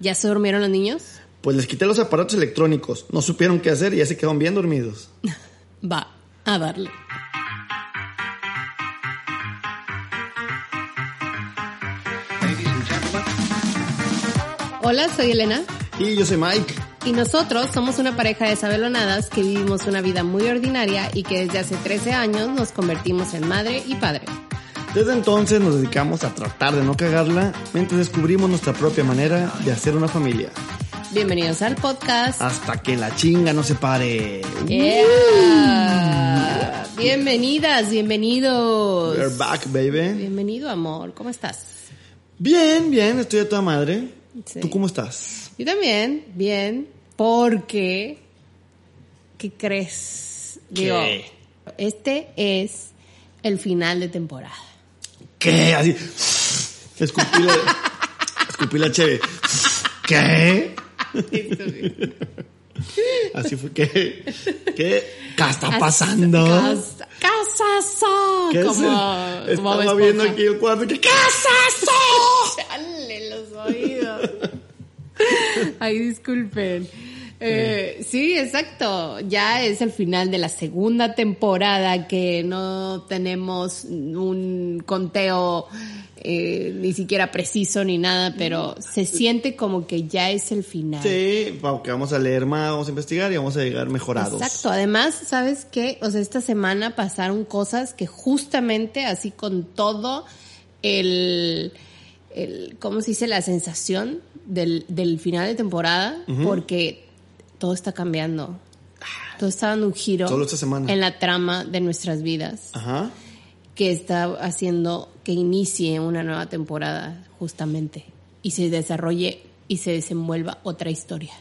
¿Ya se durmieron los niños? Pues les quité los aparatos electrónicos. No supieron qué hacer y ya se quedaron bien dormidos. Va, a darle. Hola, soy Elena. Y yo soy Mike. Y nosotros somos una pareja de sabelonadas que vivimos una vida muy ordinaria y que desde hace 13 años nos convertimos en madre y padre. Desde entonces nos dedicamos a tratar de no cagarla mientras descubrimos nuestra propia manera de hacer una familia. Bienvenidos al podcast. Hasta que la chinga no se pare. Yeah. Bienvenidas, bienvenidos. We're back, baby. Bienvenido, amor. ¿Cómo estás? Bien, bien, estoy a toda madre. Sí. ¿Tú cómo estás? Yo también, bien, porque ¿qué crees? Digo, ¿Qué? este es el final de temporada. ¿Qué? Así. Escupí la, escupí la cheve. ¿Qué? Así fue. ¿Qué? ¿Qué? ¿Qué está pasando? Casa- ¡Casazo! ¿Qué es como, el- como Estaba viendo aquí el cuarto. ¿Qué casazo? Chale, los oídos. Ay, disculpen. Eh, sí, exacto. Ya es el final de la segunda temporada que no tenemos un conteo eh, ni siquiera preciso ni nada, pero se siente como que ya es el final. Sí, porque vamos a leer más, vamos a investigar y vamos a llegar mejorados. Exacto. Además, ¿sabes qué? O sea, esta semana pasaron cosas que justamente así con todo el, el ¿cómo se dice? La sensación del, del final de temporada, porque todo está cambiando. Todo está dando un giro Solo esta semana. en la trama de nuestras vidas Ajá. que está haciendo que inicie una nueva temporada justamente y se desarrolle y se desenvuelva otra historia.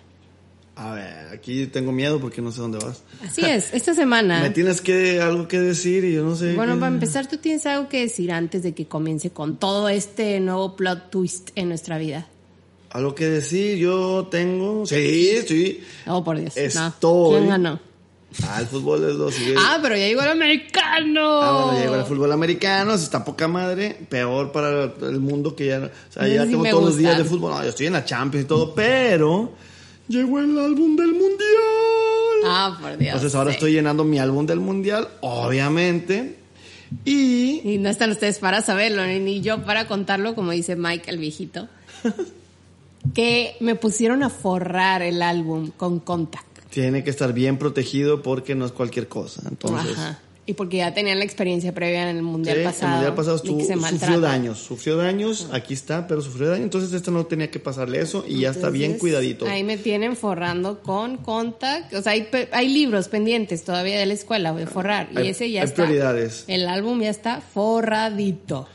A ver, aquí tengo miedo porque no sé dónde vas. Así es, esta semana. Me tienes que algo que decir y yo no sé. Bueno, qué- para empezar, ¿tú tienes algo que decir antes de que comience con todo este nuevo plot twist en nuestra vida? Algo que decir, yo tengo. Sí, sí. Oh, por Dios. No. Estoy- ¿Quién ganó? Ah, el fútbol es lo siguiente. Ah, pero ya llegó el americano. Ah, bueno, llegó el fútbol americano, eso está poca madre, peor para el mundo que ya, o sea, Ese ya sí tengo todos los gusta. días de fútbol, no, yo estoy en la Champions y todo, pero llegó el álbum del mundial. Ah, por Dios. Entonces ahora sí. estoy llenando mi álbum del mundial, obviamente, y Y no están ustedes para saberlo, ni- ni yo para contarlo, como dice Mike, el viejito. que me pusieron a forrar el álbum con Contact. tiene que estar bien protegido porque no es cualquier cosa. Entonces, Ajá. Y porque ya tenían la experiencia previa en el mundial Sí, pasado. El mundial pasado estuvo- sufrió daños, sufrió daños, aquí está, pero sufrió daños, entonces este no tenía que pasarle eso y ya está bien cuidadito. Ahí me tienen forrando con contact. O sea, hay, hay libros pendientes todavía de la escuela de forrar. Hay- y ese ya hay está. prioridades. El álbum ya está forradito.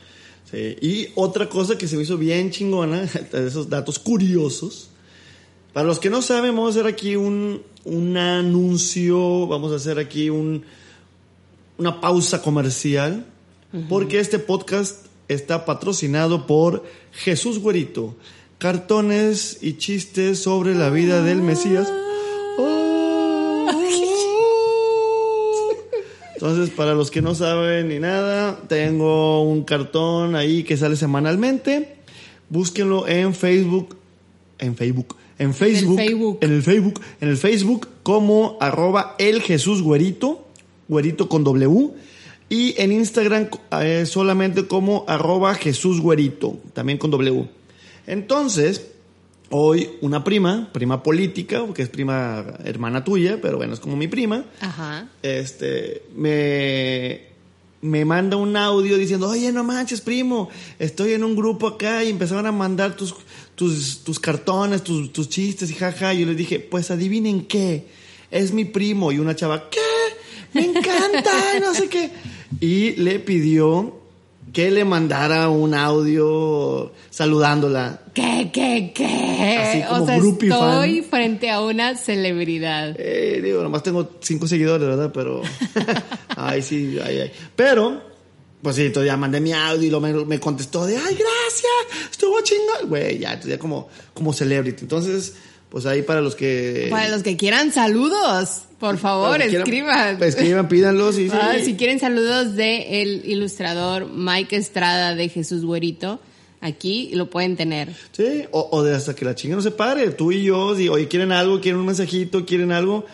Sí, Y otra cosa que se me hizo bien chingona, esos datos curiosos. Para los que no saben, vamos a hacer aquí un, un anuncio, vamos a hacer aquí un, una pausa comercial, porque este podcast está patrocinado por Jesús Güerito. Cartones y chistes sobre la vida del Mesías. Entonces, para los que no saben ni nada, tengo un cartón ahí que sale semanalmente. Búsquenlo en Facebook, en Facebook, en Facebook, Facebook. en el Facebook, en el Facebook como arroba el Jesús Güerito, Güerito con W. Y en Instagram eh, solamente como arroba Jesús Güerito, también con W. Entonces, hoy una prima, prima política, porque es prima hermana tuya, pero bueno, es como mi prima Ajá. este, me, me manda un audio diciendo, oye, no manches, primo, estoy en un grupo acá y empezaron a mandar tus, tus, tus cartones, tus, tus chistes y jaja. Y yo les dije, pues adivinen qué, es mi primo. Y una chava, ¿qué? Me encanta, no sé qué. Y le pidió que le mandara un audio saludándola. ¿Qué, qué, qué? Así como o sea, estoy fan. frente a una celebridad. Eh, digo, nomás tengo cinco seguidores, ¿verdad? Pero. ay, sí, ay, ay. Pero, pues sí, entonces ya mandé mi audio y lo me, me contestó de, ay, gracias, estuvo chingón. Güey, ya, entonces ya como, como celebrity. Entonces, pues ahí para los que. Para los que quieran saludos, por favor, escriban. quieran- Escriban, pídanlos y sí. Ah, si quieren saludos de el ilustrador Mike Estrada de Jesús Güerito, aquí lo pueden tener. Sí, o, o de hasta que la chinga no se pare. Tú y yo, si oye, quieren algo, quieren un mensajito, quieren algo,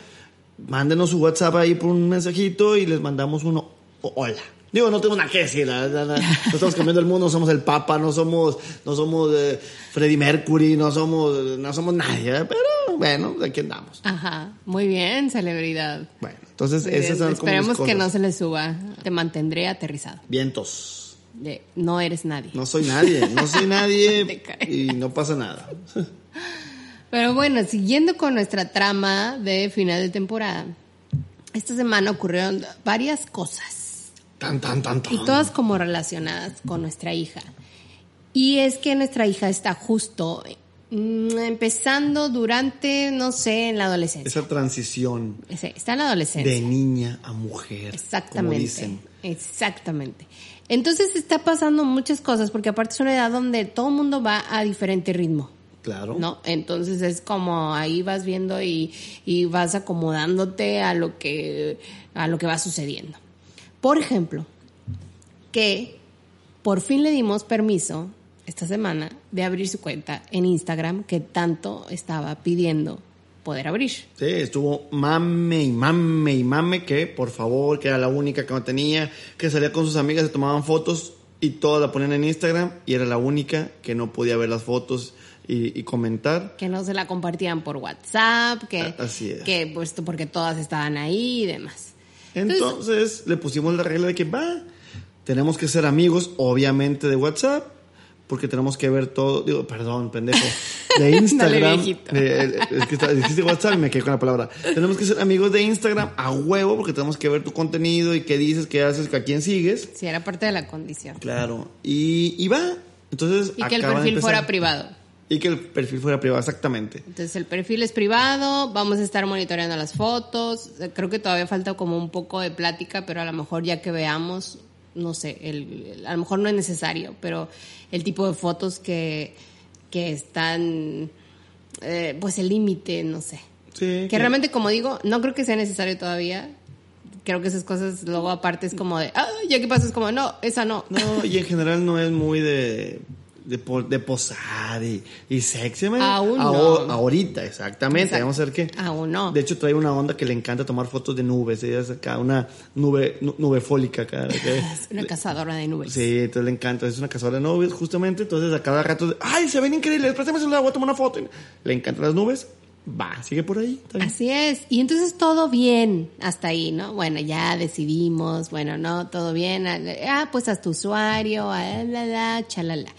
mándenos su WhatsApp ahí por un mensajito y les mandamos uno. hola. Digo, no tengo nada que decir, la verdad, la- no estamos cambiando el mundo, no somos el Papa, no somos, no somos eh, Freddie Mercury, no somos, no somos nadie, ¿eh? pero bueno, aquí andamos. Ajá, muy bien, celebridad. Bueno, entonces Muy esas bien, son como mis Esperemos que cosas. no se le suba. Te mantendré aterrizado. Vientos. De, no eres nadie. No soy nadie, no soy nadie y no pasa nada. Pero bueno, siguiendo con nuestra trama de final de temporada, esta semana ocurrieron varias cosas Tan, tan, tan, tan. y todas como relacionadas con nuestra hija. Y es que nuestra hija está justo mm, empezando durante, no sé, en la adolescencia. Esa transición Sí, Está en la adolescencia. de niña a mujer. Exactamente. Como dicen. Exactamente. Entonces está pasando muchas cosas porque aparte es una edad donde todo el mundo va a diferente ritmo. Claro. ¿no? Entonces es como ahí vas viendo y, y vas acomodándote a lo que a lo que va sucediendo. Por ejemplo, que por fin le dimos permiso esta semana de abrir su cuenta en Instagram que tanto estaba pidiendo poder abrir. Sí, estuvo mame y mame y mame que, por favor, que era la única que no tenía, que salía con sus amigas, se tomaban fotos y todas la ponían en Instagram y era la única que no podía ver las fotos y, y comentar. Que no se la compartían por WhatsApp, que, así es. que pues porque todas estaban ahí y demás. Entonces le pusimos la regla de que va, tenemos que ser amigos, obviamente, de WhatsApp, porque tenemos que ver todo, digo, perdón, pendejo, de Instagram. viejito. de- es que está- dijiste WhatsApp y me quedé con la palabra. Tenemos que ser amigos de Instagram a huevo, porque tenemos que ver tu contenido y qué dices, qué haces, a quién sigues. Sí, era parte de la condición. Claro. Y, y va. Entonces, Y que el perfil fuera privado. Y que el perfil fuera privado, exactamente. Entonces el perfil es privado, vamos a estar monitoreando las fotos. Creo que todavía falta como un poco de plática, pero a lo mejor ya que veamos, no sé, el, a lo mejor no es necesario, pero el tipo de fotos que, que están, eh, pues el límite, no sé. Sí. Que realmente, como digo, no creo que sea necesario todavía. Creo que esas cosas luego aparte es como de, ah, ya que pasa, es como, no, esa no. No, y en general no es muy de, de, de posar y, y sexy. man. Aún no. Ahorita, exactamente. Exacto. Vamos a ver qué. Aún no. De hecho, trae una onda que le encanta tomar fotos de nubes. Ella es acá una nube, nu- nube fólica acá. Es una cazadora de nubes. Sí, entonces le encanta. Es una cazadora de nubes, justamente. Entonces, a cada rato, ¡ay, se ven increíbles! Préstame el celular, voy a tomar una foto. Le encantan las nubes. Va, sigue por ahí. Así es. Y entonces todo bien hasta ahí, ¿no? Bueno, ya decidimos, bueno, no, todo bien. Ah, pues haz tu usuario, ah, la, la, chalala.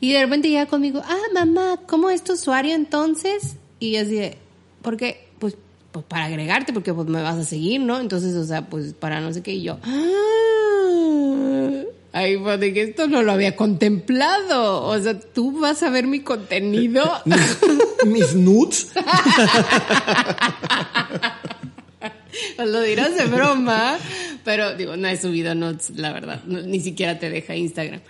Y de repente llega conmigo, ah, mamá, ¿cómo es tu usuario entonces? Y yo así de, ¿por qué? Pues, pues para agregarte, porque pues me vas a seguir, ¿no? Entonces, o sea, pues para no sé qué, y yo, ah, Ahí fue de que esto no lo había contemplado. O sea, tú vas a ver mi contenido. Mis nudes. Pues lo dirás de broma, pero digo, no he subido notes, la verdad, no- ni siquiera te deja Instagram.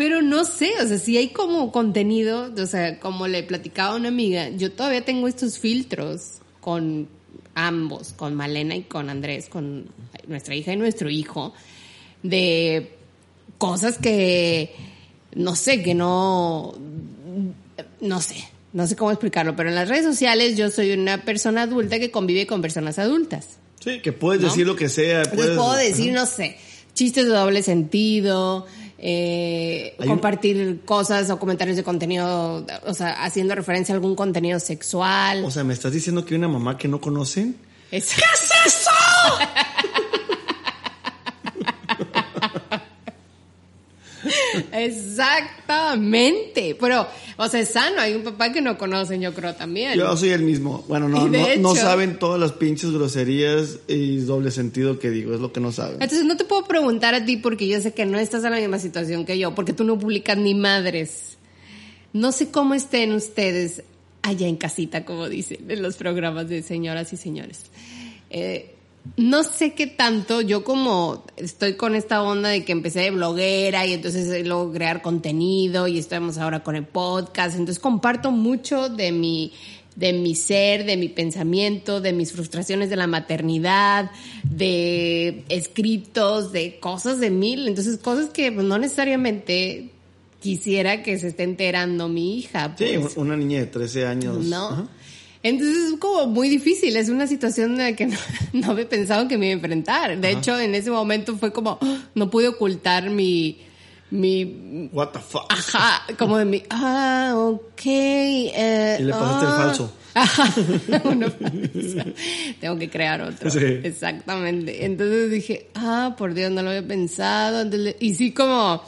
Pero no sé, o sea, si hay como contenido, o sea, como le platicaba a una amiga, yo todavía tengo estos filtros con ambos, con Malena y con Andrés, con nuestra hija y nuestro hijo, de cosas que, no sé, que no, no sé, no sé cómo explicarlo, pero en las redes sociales yo soy una persona adulta que convive con personas adultas. Sí, que puedes ¿No? decir lo que sea. Entonces Puedes, puedo decir, no sé, chistes de doble sentido, eh, un- compartir cosas o comentarios de contenido, o sea, haciendo referencia a algún contenido sexual. O sea, ¿me estás diciendo que hay una mamá que no conocen? Es- ¿Qué es eso? Exactamente. Pero, o sea, es sano. Hay un papá que no conocen, yo creo también. Yo soy el mismo. Bueno, no, no, no hecho- saben todas las pinches groserías y doble sentido que digo, es lo que no saben. Entonces no te puedo preguntar a ti porque yo sé que no estás en la misma situación que yo, porque tú no publicas ni madres. No sé cómo estén ustedes allá en casita, como dicen en los programas de señoras y señores. Eh, no sé qué tanto, yo como estoy con esta onda de que empecé de bloguera y entonces eh, luego crear contenido y estamos ahora con el podcast, entonces comparto mucho de mi de mi ser, de mi pensamiento, de mis frustraciones de la maternidad, de escritos, de cosas de mil, entonces cosas que no necesariamente quisiera que se esté enterando mi hija. Sí, pues. una niña de 13 años. ¿no? Ajá. Entonces es como muy difícil, es una situación en la que no, no había pensado que me iba a enfrentar. De hecho, en ese momento fue como, ¡ah! no pude ocultar mi, mi, What the fuck. ajá, como de mi, ah, ok. eh, Y le pasaste el ah". falso. Ajá. Tengo que crear otro. Sí. Exactamente. Entonces dije, ah, por Dios, no lo había pensado. Entonces, y sí como,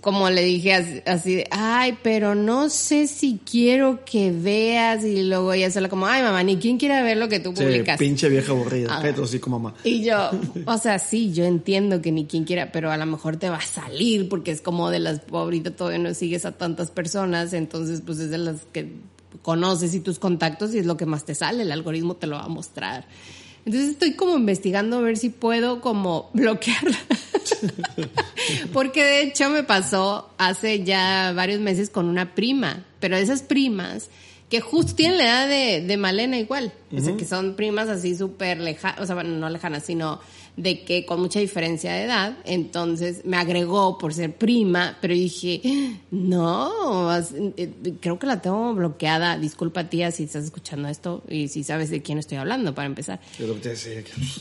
como le dije así, de, ay, pero no sé si quiero que veas. Y luego ella sola como, ay, mamá, ni quién quiere ver lo que tú Sí, publicas. pinche vieja aburrida. Ah. Petro, sí, como mamá. Y yo, o sea, sí, yo entiendo que ni quien quiera, pero a lo mejor te va a salir porque es como de las, ahorita todavía no sigues a tantas personas, entonces pues es de las que conoces y tus contactos y es lo que más te sale, el algoritmo te lo va a mostrar. Entonces estoy como investigando a ver si puedo como bloquearla. Porque de hecho me pasó hace ya varios meses con una prima, pero de esas primas que justo tienen la edad de, de Malena igual, o sea, que son primas así súper lejanas, o sea, bueno, no lejanas, sino de que con mucha diferencia de edad, entonces me agregó por ser prima, pero dije, no, eh, creo que la tengo bloqueada, disculpa tía si estás escuchando esto y si sabes de quién estoy hablando para empezar.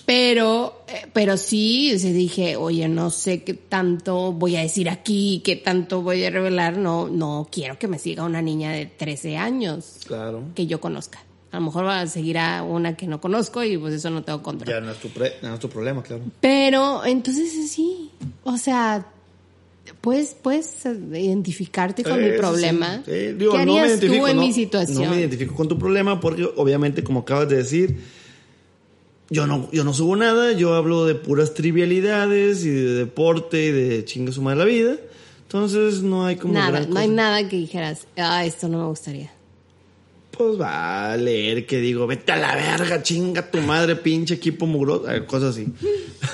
Pero, eh, pero sí, o sea, dije, oye, no sé qué tanto voy a decir aquí, qué tanto voy a revelar, no, no quiero que me siga una niña de 13 años Claro. que yo conozca. A lo mejor va a seguir a una que no conozco y pues eso no tengo control. Ya no es tu, pre- no es tu problema, claro. Pero entonces sí, o sea, puedes, puedes identificarte con mi problema. sí. Sí, digo, ¿Qué no me harías tú en no- mi situación? No me identifico con tu problema porque obviamente, como acabas de decir, yo no, yo no subo nada, yo hablo de puras trivialidades y de deporte y de chinga suma de la vida. Entonces no hay como nada, gran no hay nada que dijeras, ah, esto no me gustaría. Pues va a leer que digo, vete a la verga, chinga tu madre, pinche equipo mugroso, eh, cosas así.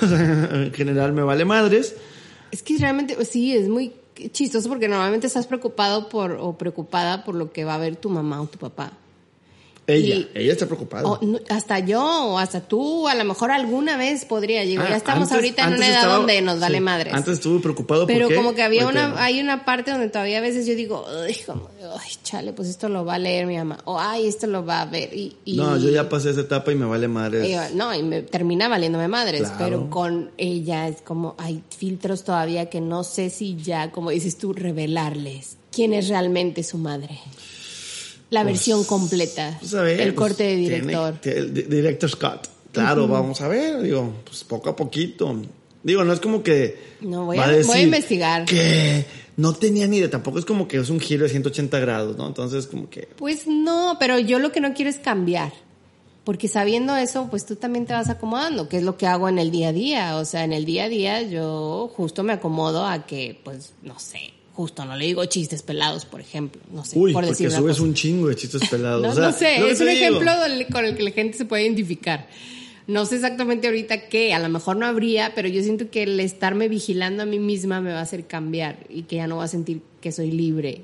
en general me vale madres. Es que realmente, pues, sí, es muy chistoso porque normalmente estás preocupado por o preocupada por lo que va a ver tu mamá o tu papá. Ella, Y- ella está preocupada. O hasta yo o hasta tú, a lo mejor alguna vez podría. Digo, Ah, ya estamos antes- ahorita en una edad estaba- donde nos vale sí, madres. Antes estuve preocupado Pero porque como que había una, hay una parte donde todavía a veces yo digo, ay, como, ay, chale, pues esto lo va a leer mi mamá. O ay, esto lo va a ver. Y, y- No, yo ya pasé esa etapa y me vale madres. y no, y me termina valiéndome madres, Claro. pero con ella es como, hay filtros todavía que no sé si ya, como dices tú, revelarles quién es realmente su madre. La versión completa, Pues, a ver, el pues, corte de tiene- director. el di- director Scott. Claro, vamos a ver, digo, pues poco a poquito. Digo, no es como que. No, voy va a- decir voy a investigar. Que no tenía ni idea, tampoco es como que es un giro de 180 grados, ¿no? Entonces, como que. Pues no, pero yo lo que no quiero es cambiar. Porque sabiendo eso, pues tú también te vas acomodando, que es lo que hago en el día a día. O sea, en el día a día yo justo me acomodo a que, pues, no sé, justo no le digo chistes pelados, por ejemplo. No sé, Uy, por porque decir una subes cosa. un chingo de chistes pelados. No, o sea, no sé, que es un digo. ejemplo del- con el que la gente se puede identificar. No sé exactamente ahorita qué, a lo mejor no habría, pero yo siento que el estarme vigilando a mí misma me va a hacer cambiar y que ya no voy a sentir que soy libre.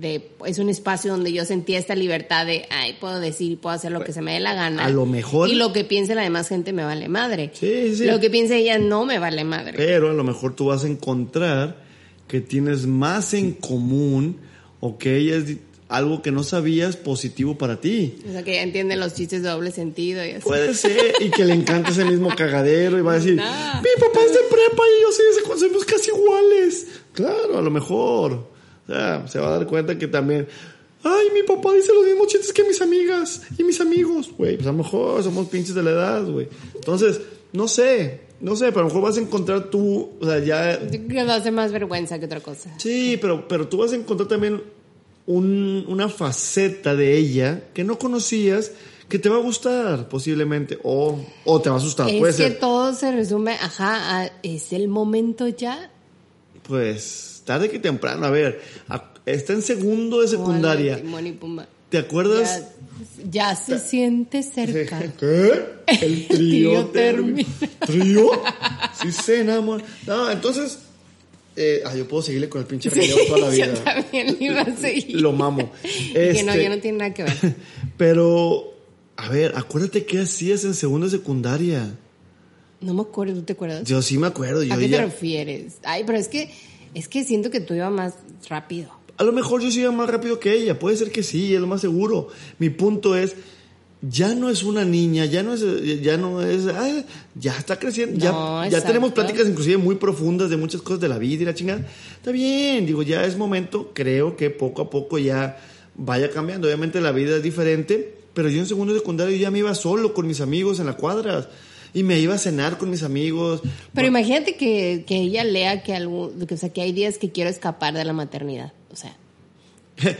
De, es un espacio donde yo sentía esta libertad de, ay, puedo decir, puedo hacer lo que se me dé la gana. A lo mejor- Y lo que piense la demás gente me vale madre. Sí, sí. Lo que piense ella no me vale madre. Pero a lo mejor tú vas a encontrar que tienes más en común o que ella es algo que no sabías positivo para ti. O sea, que ya entienden los chistes de doble sentido y así. Puede ser, y que le encanta ese mismo cagadero y va a decir, No. mi papá es de prepa y yo soy somos casi iguales. Claro, a lo mejor. O sea, se va a dar cuenta que también, ay, mi papá dice los mismos chistes que mis amigas y mis amigos, güey. Pues a lo mejor somos pinches de la edad, güey. Entonces, no sé, no sé, pero a lo mejor vas a encontrar tú, o sea, ya... Que no hace más vergüenza que otra cosa. Sí, pero, pero tú vas a encontrar también un- una faceta de ella que no conocías que te va a gustar posiblemente o, o te va a asustar. es Puede que ser. todo se resume, ajá, a- es el momento ya. Pues tarde que temprano. A ver, a- está en segundo de secundaria. Timón y Pumba. ¿Te acuerdas? Ya, ya se siente cerca. ¿Qué? El trío termina. ¿Trío? Sí se enamora. No, entonces... eh, ah, yo puedo seguirle con el pinche Sí, relleno toda la vida. yo también iba a seguir. Lo mamo. Que no, Este- ya no tiene nada que ver. Pero, a ver, acuérdate qué hacías en segunda secundaria. No me acuerdo, ¿tú te acuerdas? Yo sí me acuerdo. Yo ¿A qué te refieres? Ay, pero es que, es que siento que tú ibas más rápido. A lo mejor yo sí iba más rápido que ella. Puede ser que sí, es lo más seguro. Mi punto es, ya no es una niña, ya no es, ya no es, ah, ya está creciendo. No, ya, tenemos pláticas inclusive muy profundas de muchas cosas de la vida y la chingada. Está bien, digo, ya es momento, creo que poco a poco ya vaya cambiando. Obviamente la vida es diferente, pero yo en segundo de secundario ya me iba solo con mis amigos en la cuadra. Y me iba a cenar con mis amigos. Pero imagínate que, que ella lea que, algún, que, o sea, que hay días que quiero escapar de la maternidad. O sea,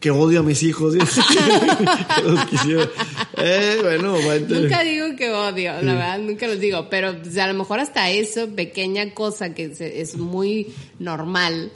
que odio a mis hijos. Los quisiera. Eh, bueno, va a entender. nunca digo que odio, la verdad, nunca los digo. Pero o sea, a lo mejor hasta eso, pequeña cosa que es muy normal,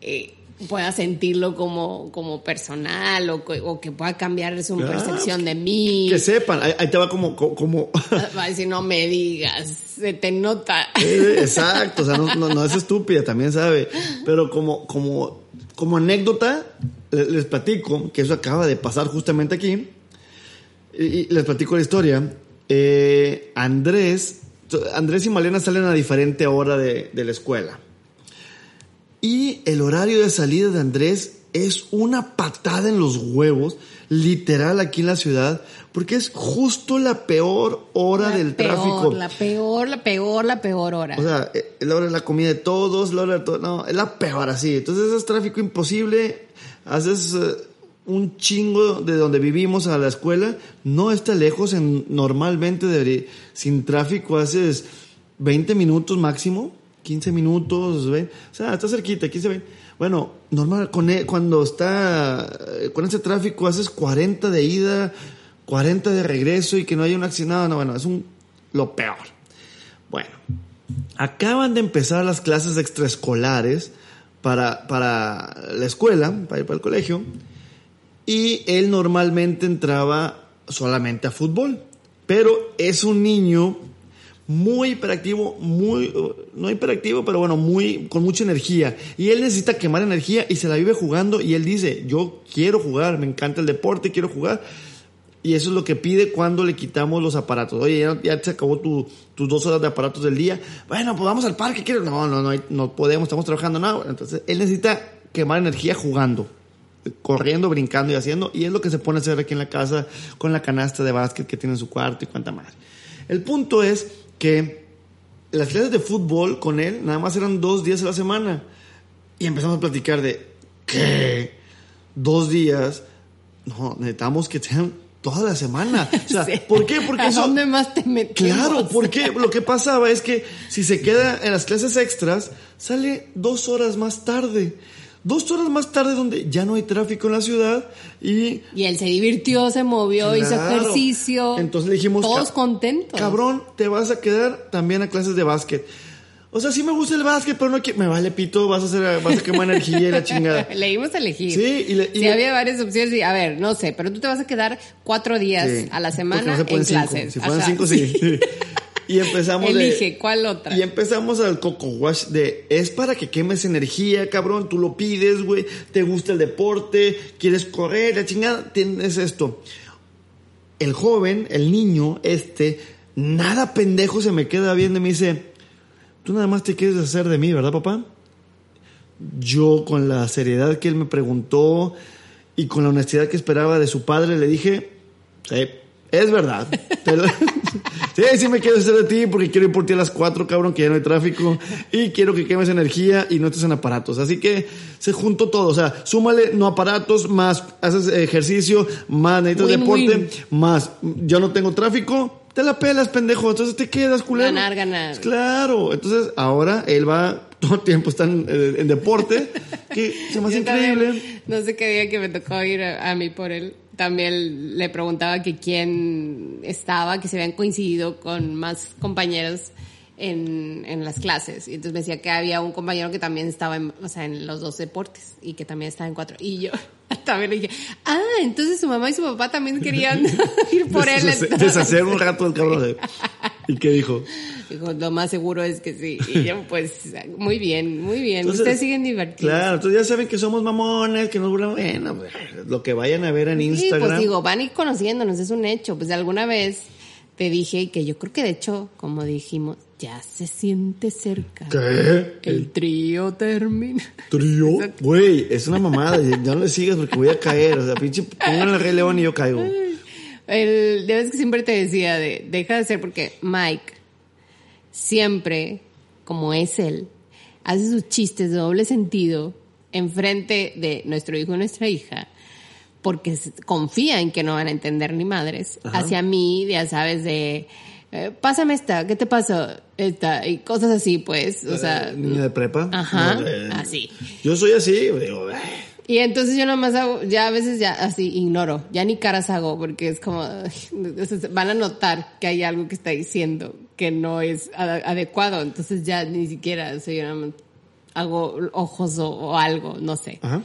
eh, pueda sentirlo como, como personal o, que- o que pueda cambiar su Ah, percepción de mí. Que sepan, ahí, ahí te va como, co- como, Va a decir, no me digas, se te nota. Eh, exacto, o sea, no, no, no es estúpida, también sabe, pero como, como, como anécdota, le- les platico, que eso acaba de pasar justamente aquí, y les platico la historia, Eh, Andrés, Andrés y Malena salen a diferente hora de, de la escuela, y el horario de salida de Andrés es una patada en los huevos, literal aquí en la ciudad, porque es justo la peor hora La del peor, tráfico. La peor, la peor, la peor hora. O sea, eh, es la hora de la comida de todos, la hora de todo. No, es la peor así. Entonces es tráfico imposible. Haces eh, un chingo de donde vivimos a la escuela. No está lejos. En, normalmente debería- sin tráfico haces 20 minutos máximo. 15 minutos, ¿ven? O sea, está cerquita, 15, 20. Bueno, normal, e- cuando está con ese tráfico haces 40 de ida, 40 de regreso y que no haya un accidente. No, no, bueno, es un, lo peor. Bueno, acaban de empezar las clases extraescolares para, para la escuela, para ir para el colegio, y él normalmente entraba solamente a fútbol, pero es un niño muy hiperactivo, muy, uh, no hiperactivo, pero bueno, muy, con mucha energía. Y él necesita quemar energía y se la vive jugando y él dice, yo quiero jugar, me encanta el deporte, quiero jugar. Y eso es lo que pide cuando le quitamos los aparatos. Oye, ya, ya se acabó tu- tus dos horas de aparatos del día. Bueno, pues vamos al parque. ¿quieres? No, no, no, no podemos, estamos trabajando. No, entonces él necesita quemar energía jugando, corriendo, brincando y haciendo. Y es lo que se pone a hacer aquí en la casa con la canasta de básquet que tiene en su cuarto y cuanta más. El punto es que las clases de fútbol con él nada más eran dos días a la semana. Y empezamos a platicar de, ¿qué? Dos días. No, necesitamos que sean toda la semana. O sea, Sí. ¿por qué? Porque ¿A eso... dónde más te metemos? Claro, porque lo que pasaba es que si se queda en las clases extras, sale dos horas más tarde. Dos horas más tarde donde ya no hay tráfico en la ciudad y... Y él se divirtió, se movió, hizo ejercicio. Entonces le dijimos... Todos "Ca- contentos. Cabrón, te vas a quedar también a clases de básquet. O sea, sí me gusta el básquet, pero no quiero... Me vale pito, vas a hacer, vas a quemar energía y la chingada. Le dimos a elegir. Sí, y le- y Sí, le- había varias opciones. Y, a ver, no sé, pero tú te vas a quedar cuatro días Sí, a la semana no en cinco. clases. Si fueran cinco, sí. sí. Y empezamos de- ¿cuál otra? Y empezamos al coco wash de es para que quemes energía, cabrón, tú lo pides, güey, te gusta el deporte, quieres correr, la chingada, tienes esto. El joven, el niño, este, nada pendejo se me queda viendo y me dice, tú nada más te quieres hacer de mí, ¿verdad, papá? Yo, con la seriedad que él me preguntó y con la honestidad que esperaba de su padre, le dije, sí, es verdad. Pero- sí, sí me quiero hacer de ti porque quiero ir por ti a las cuatro, cabrón, que ya no hay tráfico. Y quiero que quemes energía y no estés en aparatos. Así que se juntó todo. O sea, súmale no aparatos, más haces ejercicio, más necesitas Win, deporte, win. más yo no tengo tráfico. te la pelas, pendejo, entonces te quedas, culero. Ganar, ganar. Claro, entonces ahora él va, todo el tiempo está en, en deporte, que se me hace también, increíble. no sé qué día que me tocó ir a, a mí por él. También le preguntaba que quién estaba, que se habían coincidido con más compañeros en, en las clases. Y entonces me decía que había un compañero que también estaba en, o sea, en los dos deportes y que también estaba en cuatro. Y yo también le dije, ah, entonces su mamá y su papá también querían ir por él. Deshacer- entonces". Deshacer un rato el cabrón. de- ¿Y qué dijo? Dijo, lo más seguro es que sí. Y yo, pues, muy bien, muy bien. Entonces, Ustedes siguen divertidos. Claro, entonces ya saben que somos mamones, que nos burlamos. Bueno, pues, lo que vayan a ver en Sí, Instagram. pues digo, van a ir conociéndonos, es un hecho. Pues alguna vez te dije que yo creo que de hecho, como dijimos, ya se siente cerca. ¿Qué? El trío termina. ¿Trío? Güey, es una mamada. Ya no le sigas porque voy a caer. O sea, pinche, pónganle el Rey León y yo caigo. El, ya ves que siempre te decía de, deja de ser porque Mike siempre, como es él, hace sus chistes de doble sentido enfrente de nuestro hijo y nuestra hija porque confía en que no van a entender ni madres. Hacia mí, ya sabes, de eh, pásame esta, ¿qué te pasó? Esta, y cosas así, pues, o sea, Niña de prepa. Ajá, No, eh, así. Yo soy así. Digo, "Ay". Y entonces yo nomás hago, ya a veces ya así ignoro, ya ni caras hago porque es como, van a notar que hay algo que está diciendo que no es adecuado, entonces ya ni siquiera, o sea, yo nomás hago ojos o, o algo, no sé. Ajá.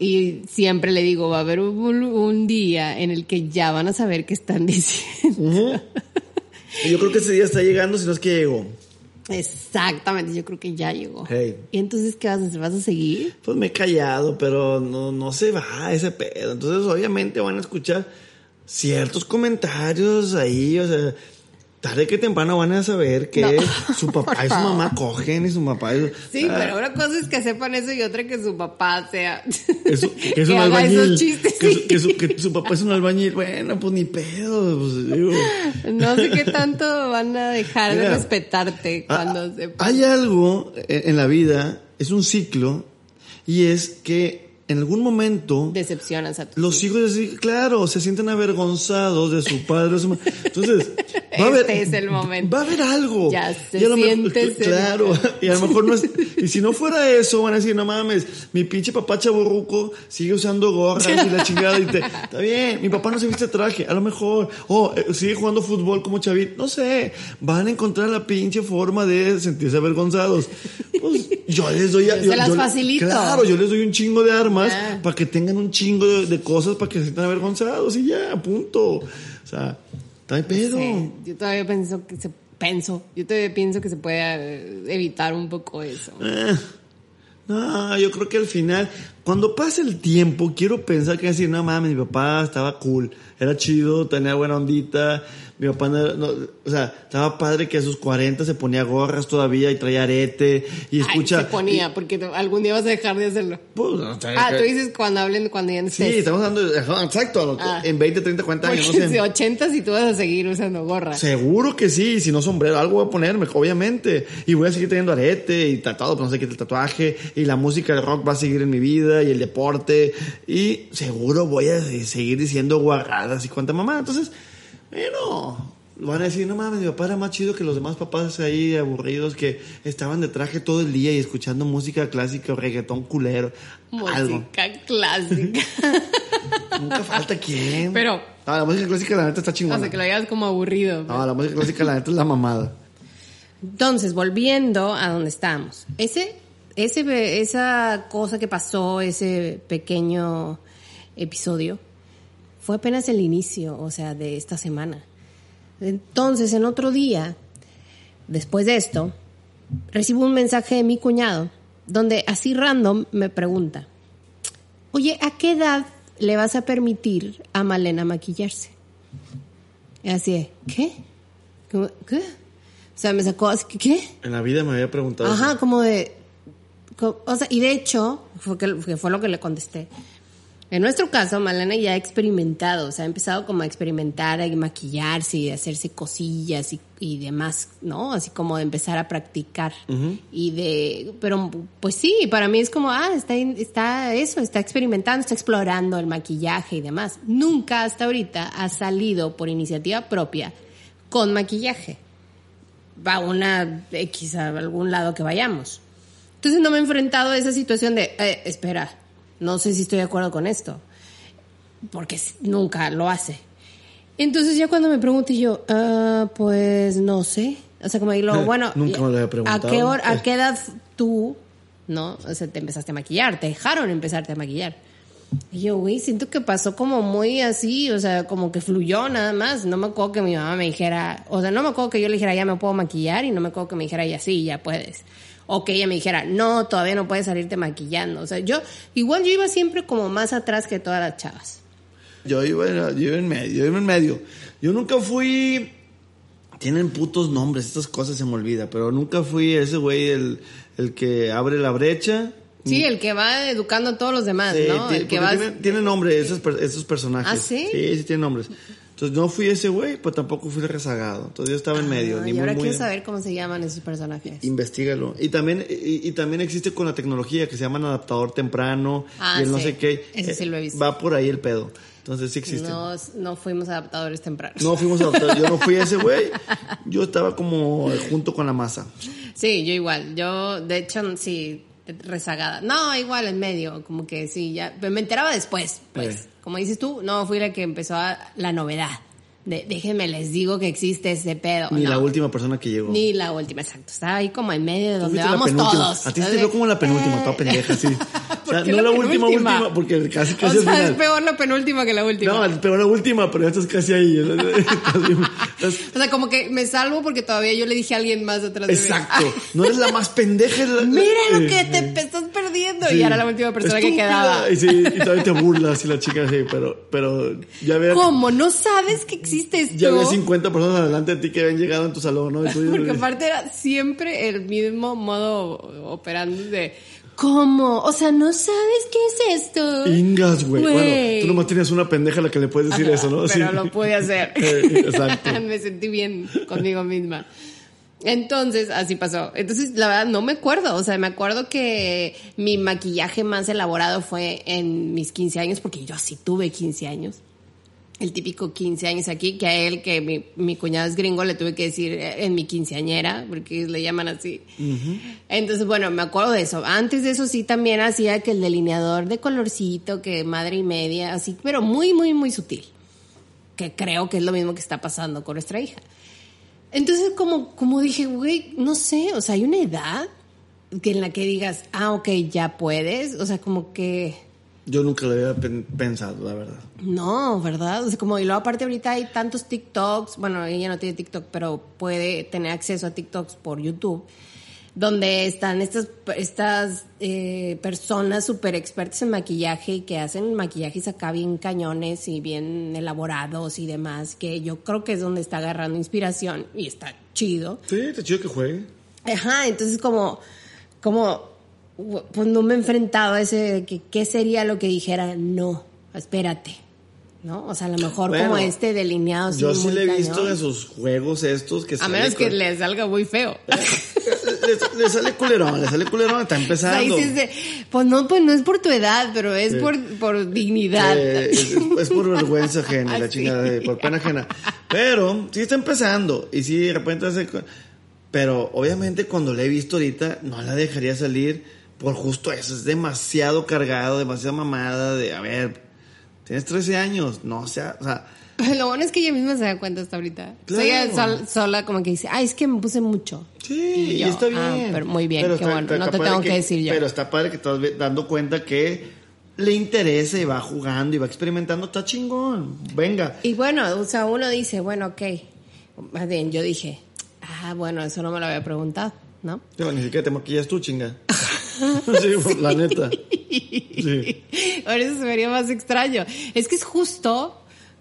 Y siempre le digo, va a haber un, un día en el que ya van a saber qué están diciendo. Yo creo que ese día está llegando, si no es que llegó. Exactamente, yo creo que ya llegó. Hey. ¿Y entonces qué vas a hacer? ¿Vas a seguir? Pues me he callado, pero no, no se va ese pedo. Entonces, obviamente van a escuchar ciertos comentarios ahí, o sea, tarde que temprano van a saber que No, su papá y su mamá cogen y su papá y su- Sí, Ah, pero una cosa es que sepan eso y otra que su papá sea. Eso, que, es un albañil. chistes. Que, su, que su- que su papá es un albañil. Bueno, pues ni pedo. Pues, digo. No sé qué tanto van a dejar de respetarte Ah, cuando sepan. Hay algo en la vida, es un ciclo, y es que en algún momento Decepcionas a los hijos, claro, se sienten avergonzados de su padre. su Entonces, va a haber, Este es el momento. Va a haber algo. Ya se Y a lo mejor- siente Claro, y a lo mejor no es. Y si no fuera eso, van a decir, no mames, mi pinche papá chaburruco sigue usando gorras y la chingada. Y te, está bien, mi papá no se viste traje, a lo mejor. O eh, sigue jugando fútbol como chavito, no sé. Van a encontrar la pinche forma de sentirse avergonzados. Pues yo les doy. Yo se las facilito. Claro, yo les doy un chingo de armas Para que tengan un chingo de, de cosas para que se sientan avergonzados y ya, punto. O sea, está de pedo. Sí, yo todavía pienso que se pienso, yo todavía pienso que se puede eh, evitar un poco eso. Eh, no, yo creo que al final, cuando pase el tiempo, quiero pensar que decir, no mames, mi papá estaba cool, era chido, tenía buena ondita, mi papá, no, no- o sea, estaba padre que a sus 40 se ponía gorras todavía y traía arete y escucha. Ay, se ponía, porque te- algún día vas a dejar de hacerlo. Pues, o sea, Ah, que- tú dices cuando hablen, cuando ya no Sí, estés. estamos hablando, exacto, Ah. en 20, 30, 40 años, Porque no si sé. 80 y tú vas a seguir usando gorra. Seguro que sí, si no sombrero, algo voy a ponerme, obviamente. Y voy a seguir teniendo arete y tatuado, pero no sé qué el tatuaje. Y la música de rock va a seguir en mi vida y el deporte. Y seguro voy a seguir diciendo guarradas y cuánta mamá. Entonces, bueno, van a decir, no mames, mi papá era más chido que los demás papás ahí aburridos que estaban de traje todo el día y escuchando música clásica o reggaetón culero. Algo. Música clásica. Nunca falta quién. Pero- Ah, la música clásica la neta está o chingona. sea, que lo digas como aburrido. No, la música clásica la neta es la mamada. Entonces, volviendo a donde estábamos. Ese, ese, esa cosa que pasó, ese pequeño episodio, fue apenas el inicio, o sea, de esta semana. Entonces, en otro día, después de esto, recibo un mensaje de mi cuñado, donde así random me pregunta, oye, ¿a qué edad le vas a permitir a Malena maquillarse? Y así de, ¿qué? ¿Qué? O sea, me sacó así, ¿qué? En la vida me había preguntado. Ajá, eso. como de... O sea, y de hecho, fue, que, que fue lo que le contesté. En nuestro caso, Malena ya ha experimentado, o sea, ha empezado como a experimentar, a maquillarse y a hacerse cosillas y, y demás, ¿no? Así como de empezar a practicar. Y de, pero pues sí, para mí es como, ah, está, está eso, está experimentando, está explorando el maquillaje y demás. Nunca hasta ahorita ha salido por iniciativa propia con maquillaje. Va a una X a algún lado que vayamos. Entonces no me he enfrentado a esa situación de, eh, espera, no sé si estoy de acuerdo con esto, porque nunca lo hace. Entonces ya cuando me pregunté yo, "Ah, pues no sé. O sea, como digo, bueno, Nunca me lo había ¿a preguntado. qué, hora- ¿a qué edad tú, no? O sea, te empezaste a maquillar, te dejaron empezarte a maquillar. Y yo, güey, siento que pasó como muy así, o sea, como que fluyó nada más. No me acuerdo que mi mamá me dijera, o sea, no me acuerdo que yo le dijera, ya me puedo maquillar, y no me acuerdo que me dijera, ya sí, ya puedes. O que ella me dijera, no, todavía no puedes salirte maquillando. O sea, yo, igual yo iba siempre como más atrás que todas las chavas. Yo iba, yo iba en medio, yo iba en medio. Yo nunca fui. Tienen putos nombres, estas cosas se me olvida, pero nunca fui ese güey el, el que abre la brecha. Sí, el que va educando a todos los demás, Sí, ¿no? El que va... tiene, tiene nombre esos, esos personajes. ¿Ah, sí? Sí, sí tienen nombres. Entonces no fui ese güey, pues tampoco fui el rezagado. Entonces yo estaba en medio. Ah, ni y muy, ahora muy- quiero saber cómo se llaman esos personajes. Investígalo. Y también, y, y también existe con la tecnología que se llama adaptador temprano Ah, y el no sé qué. Ese sí lo he visto. Va por ahí el pedo. Entonces sí existe. No, No, no fuimos adaptadores tempranos. fuimos adaptadores. Yo no fui ese güey. Yo estaba como junto con la masa. Sí, yo igual. Yo, de hecho, sí, rezagada. No, igual en medio, como que sí, ya. pero Me enteraba después, pues. Sí. Como dices tú, no fui la que empezó a- la novedad. De, déjenme les digo que existe ese pedo. Ni No, la última persona que llegó. Ni la última, exacto. Estaba ahí como en medio de donde vamos todos. A ti se te veo como la penúltima, toda pendeja, sí. O sea, ¿Por qué no la última, última, porque casi, O casi al sea, es peor la penúltima que la última. No, es peor la última, pero ya estás casi ahí. O sea, como que me salvo porque todavía yo le dije a alguien más atrás de mí. Exacto. No eres la más pendeja. la- Mira lo eh, que te eh. estás perdiendo. Sí. Y era la última persona que quedaba. Y, sí, y todavía te burlas y la chica sí, pero, pero ya había, ¿Cómo? ¿No sabes que existe esto? ya había 50 personas adelante de ti que habían llegado en tu salón, ¿no? Y tú- Porque aparte era siempre el mismo modo operando de ¿Cómo? O sea, ¿no sabes qué es esto? Ingas, güey. Bueno, tú nomás tenías una pendeja a la que le puedes decir eso, ¿no? Pero Sí. lo pude hacer. Eh, exacto. me sentí bien conmigo misma. Entonces, así pasó. Entonces, la verdad, no me acuerdo. O sea, me acuerdo que mi maquillaje más elaborado fue en mis 15 años, porque yo así tuve 15 años. El típico 15 años aquí, que a él, que mi, mi cuñado es gringo, le tuve que decir eh, en mi quinceañera, porque le llaman así. Entonces, bueno, me acuerdo de eso. Antes de eso sí también hacía que el delineador de colorcito, que madre y media, así, pero muy, muy, muy sutil. Que creo que es lo mismo que está pasando con nuestra hija. Entonces, como, como dije, güey, no sé, o sea, hay una edad que en la que digas, ah, ok, ya puedes. O sea, como que, Yo nunca lo había pen- pensado, la verdad. no, ¿verdad? O sea, como, y luego aparte ahorita hay tantos TikToks, bueno, ella no tiene TikTok, pero puede tener acceso a TikToks por YouTube, donde están estas, estas eh, personas súper expertas en maquillaje y que hacen maquillajes acá bien cañones y bien elaborados y demás, que yo creo que es donde está agarrando inspiración y está chido. Sí, está chido que juegue. Ajá, entonces como, como, pues no me he enfrentado a ese, de que, ¿qué sería lo que dijera? No, espérate, ¿no? O sea, a lo mejor Bueno, como este delineado Yo sí le he visto cañón. en sus juegos estos que A menos que le salga muy feo. le, le sale culerón, le sale culerón, está empezando. de, pues no, pues no es por tu edad, pero es Sí. por, por dignidad. Eh, es, es por vergüenza ajena, la chingada, de- por pena ajena. Pero sí está empezando. Y sí, de repente hace. Pero obviamente cuando la he visto ahorita, no la dejaría salir por justo eso. Es demasiado cargado, demasiado mamada de, a ver, tienes 13 años, no o sea, o sea, Lo bueno es que ella misma se da cuenta hasta ahorita. Claro. O sea, ella sol- sola como que dice, ay, es que me puse mucho. Sí, Y yo, está ah, bien. pero muy bien, qué está- bueno, está- no está te tengo que decir yo. Pero está padre que estás dando cuenta que le interesa y va jugando y va experimentando. Está chingón. Venga. Y bueno, o sea, uno dice, bueno, ok. Más bien, yo dije, ah, bueno, eso no me lo había preguntado, ¿no? Pero ni siquiera te maquillas tú, chinga. sí, la neta. Sí. Por eso se vería más extraño. Es que es justo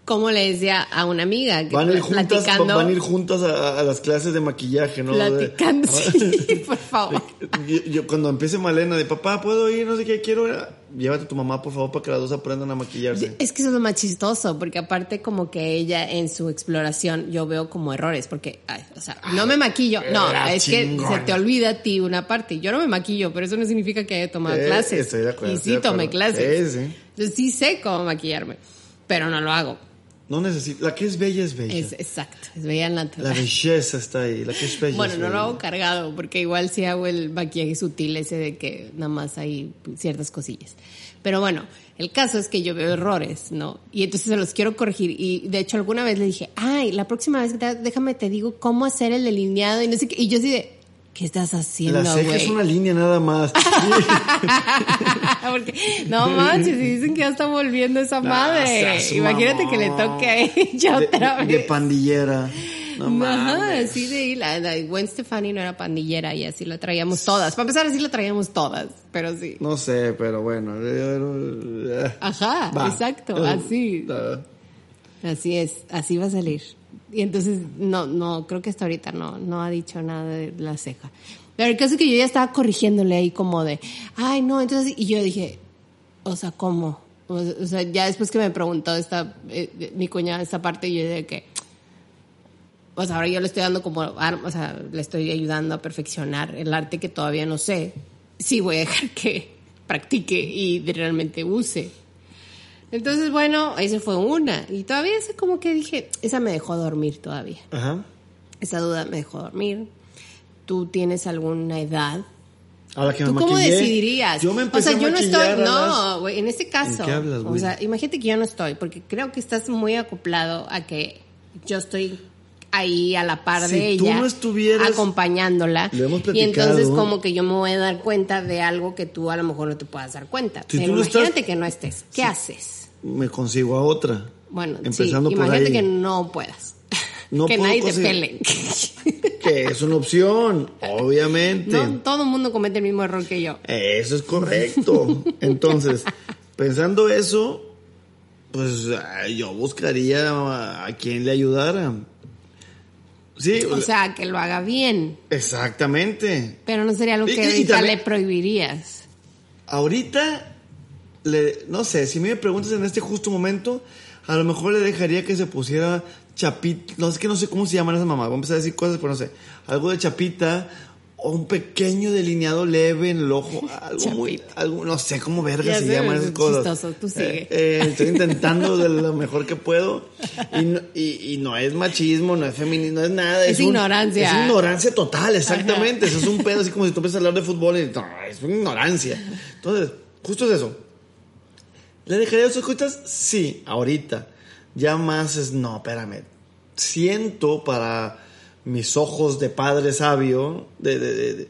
como le decía a una amiga que Van a ir juntas, platicando. van a ir juntas a, a las clases de maquillaje, ¿no? Platicando, De- sí, por favor. Yo, yo cuando empiece Malena de papá, ¿puedo ir? No sé qué, quiero ir. Llévate a tu mamá, por favor, para que las dos aprendan a maquillarse. Es que eso es lo más chistoso, porque aparte como que ella en su exploración yo veo como errores, porque, ay, o sea, no me maquillo, no, era es que se te olvida a ti una parte. Yo no me maquillo, pero eso no significa que haya tomado Eh, clases. estoy de acuerdo, Y sí tomé clases. Sí, sí. Yo sí sé cómo maquillarme, pero no lo hago. No necesito. La que es bella es bella. Es exacto, es bella en la La belleza está ahí. La que es bella. Bueno, es no lo hago cargado, porque igual sí hago el maquillaje sutil ese de que nada más hay ciertas cosillas. Pero bueno, el caso es que yo veo errores, ¿no? Y entonces se los quiero corregir. Y de hecho alguna vez le dije, ay, la próxima vez déjame te digo cómo hacer el delineado y no sé qué. Y yo así de, ¿qué estás haciendo, La ceja güey? es una línea nada más. Porque, no manches, dicen que ya está volviendo esa madre. Imagínate que le toque a ella otra vez. de pandillera. No Ajá, mames. sí, de la, la Gwen Stefani no era pandillera y así la traíamos todas. Para empezar, así la traíamos todas, pero sí. No sé, pero bueno. Ajá, va. exacto, así. Así es, así va a salir. Y entonces, no, no, creo que hasta ahorita no, no ha dicho nada de la ceja. Pero el caso es que yo ya estaba corrigiéndole ahí como de, ay, no, entonces, y yo dije, o sea, ¿cómo? O, sea, ya después que me preguntó esta, eh, mi cuñada esta parte, yo dije que, o ahora yo le estoy dando como, o sea, le estoy ayudando a perfeccionar el arte que todavía no sé. Sí voy a dejar que practique y realmente use. Entonces, bueno, esa fue una. Y todavía esa como que dije, esa me dejó dormir todavía. Ajá. Esa duda me dejó dormir. ¿Tú tienes alguna edad? Ahora que me ¿Tú cómo decidirías? Yo me o empecé sea, a yo no estoy, a no, güey, en este caso. ¿En qué hablas, o güey? sea, imagínate que yo no estoy, porque creo que estás muy acoplado a que yo estoy ahí a la par Si de tú ella, no estuvieras- acompañándola. Lo hemos y entonces como que yo me voy a dar cuenta de algo que tú a lo mejor no te puedas dar cuenta. Si Pero tú no imagínate estás- que no estés. ¿Qué haces? Me consigo a otra. Bueno, Empezando sí, por imagínate ahí. que no puedas. No que nadie te pele. Que es una opción, obviamente. no, todo el mundo comete el mismo error que yo. Eso es correcto. Entonces, pensando eso, pues ah, yo buscaría a, a quien le ayudara. Sí, O sea, que lo haga bien. exactamente. Pero no sería Y- que y- y ahorita también- le prohibirías. Ahorita, le, no sé, si me preguntas en este justo momento, a lo mejor le dejaría que se pusiera chapita, no es que no sé cómo se llaman esas mamás, voy a empezar a decir cosas, pero no sé, algo de chapita o un pequeño delineado leve en el ojo, algo muy, algo, no sé cómo verga Ya se llaman es esas cosas. chistoso, tú sigue. Eh, eh, estoy intentando de lo mejor que puedo y no, y, y no es machismo, no es feminismo, no es nada. Es un- ignorancia. Es ignorancia total, exactamente. Eso es un pedo así como si tú empiezas a hablar de fútbol y no, es una ignorancia. Entonces, justo es eso. ¿Le dejaría esas cosas? Sí, ahorita. Ya más es, no, espérame. Siento para mis ojos de padre sabio de, de- de-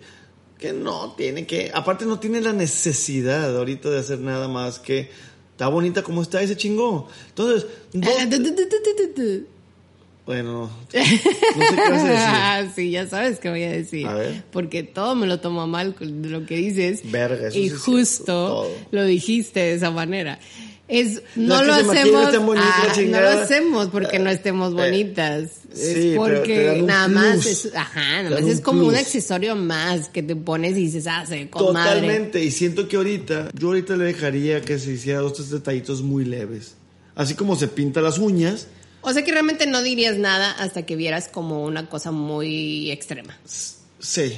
que no tiene que, aparte no tiene la necesidad ahorita de hacer nada más que está bonita como está ese chingó. Entonces, ¿dónde- bueno, no sé qué vas a decir. sí, ya sabes qué voy a decir. A ver. Porque todo me lo tomo mal lo que dices. Verga, eso y sí justo lo dijiste de esa manera. Es, No lo hacemos, ah, no lo hacemos porque no estemos Eh, bonitas. sí, es porque nada más es, ajá, nada más es como un accesorio más que te pones y dices, ah, se. Totalmente, y siento que ahorita, yo ahorita le dejaría que se hiciera dos, tres detallitos muy leves. Así como se pinta las uñas, O sea que realmente no dirías nada hasta que vieras como una cosa muy extrema. sí.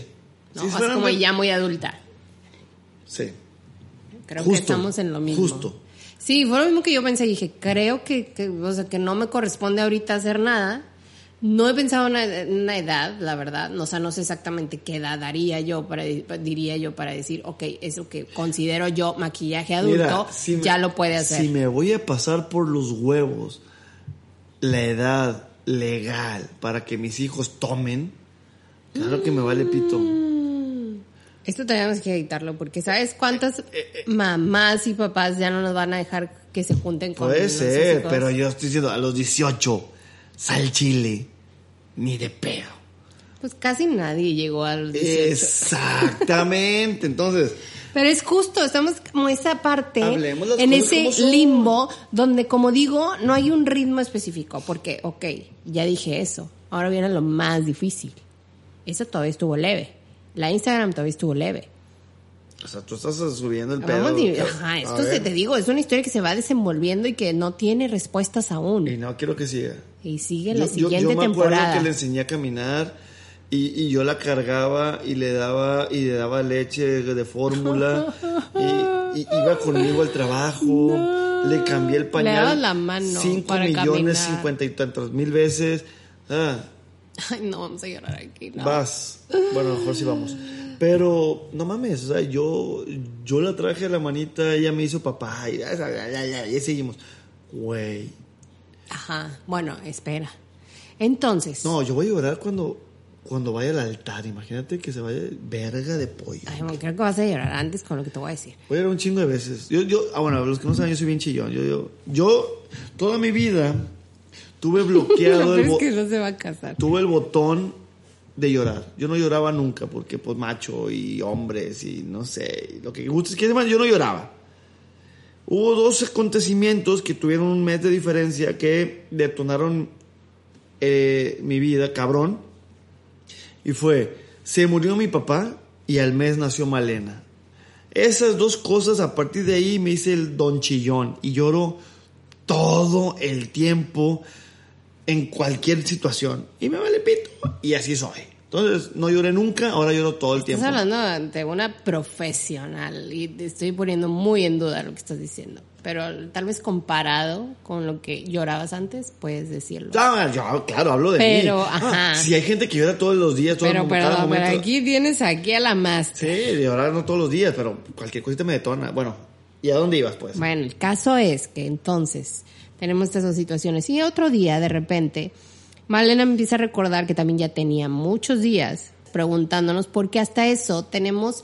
¿no? Si Así fueran como ya muy adulta. Sí. Creo que estamos en lo mismo. justo. Sí, fue lo mismo que yo pensé. Dije, creo que, que, o sea, que no me corresponde ahorita hacer nada. No he pensado en una, edad, la verdad. O sea, no sé exactamente qué edad daría yo para, diría yo para decir, ok, eso que considero yo maquillaje adulto, Mira, si me- ya lo puede hacer. Si me voy a pasar por los huevos la edad legal para que mis hijos tomen, claro que me vale pito. Esto tenemos que editarlo porque ¿sabes cuántas Eh, mamás y papás ya no nos van a dejar que se junten con Puede ser, pero yo estoy diciendo, a los 18, sal chile, ni de pedo. Pues casi nadie llegó a los 18. Exactamente, entonces, Pero es justo, estamos como esa parte Hablemos en ese limbo donde, como digo, no hay un ritmo específico. Porque, ok, ya dije eso. Ahora viene lo más difícil. Eso todavía estuvo leve. La Instagram todavía estuvo leve. o sea, tú estás subiendo el pedo. Ajá, esto se, te digo, es una historia que se va desenvolviendo y que no tiene respuestas aún. Y no quiero que siga. Y sigue Yo- la yo- siguiente yo, me acuerdo temporada. que le enseñé a caminar y, y yo la cargaba y le daba y le daba leche de fórmula y, y iba conmigo al trabajo Le cambié el pañal. La mano 5 para millones. 50 y tantos mil veces. Ah, Ay, no, vamos a llorar aquí. No. Vas. Bueno, mejor sí vamos. Pero, no mames, o sea, yo, yo la traje a la manita, ella me hizo papá, y, y seguimos. Güey. Ajá. Bueno, espera. Entonces. No, yo voy a llorar cuando, cuando vaya al altar. Imagínate que se vaya verga de pollo. Ay, bueno, creo que vas a llorar antes con lo que te voy a decir. Voy a llorar un chingo de veces. Yo, yo, ah, bueno, los que no saben, yo soy bien chillón. Yo, yo, yo toda mi vida tuve Lo bloqueado el, es bo- que no se va a casar. tuve el botón de llorar. Yo no lloraba nunca porque pues macho y hombres y no sé, lo que gustes, que demás, yo no lloraba. Hubo dos acontecimientos que tuvieron un mes de diferencia que detonaron eh, mi vida, cabrón. Y fue, se murió mi papá y al mes nació Malena. Esas dos cosas, a partir de ahí me hice el don chillón y lloro todo el tiempo en cualquier situación. Y me vale pito. Y así soy. Entonces, no lloré nunca, ahora lloro todo el tiempo. Estás hablando de una profesional y te estoy poniendo muy en duda lo que estás diciendo. Pero tal vez comparado con lo que llorabas antes, puedes decirlo. Ah, yo, claro, hablo de Pero, mí. ajá. Ah, si hay gente que llora todos los días, todo Pero, pero, cada pero aquí tienes aquí a la más. Sí, de llorar no todos los días, pero cualquier cosita me detona. Bueno, ¿y a dónde ibas, pues? Bueno, el caso es que entonces tenemos estas dos situaciones. Y otro día, de repente, Malena me empieza a recordar que también ya tenía muchos días preguntándonos por qué hasta eso tenemos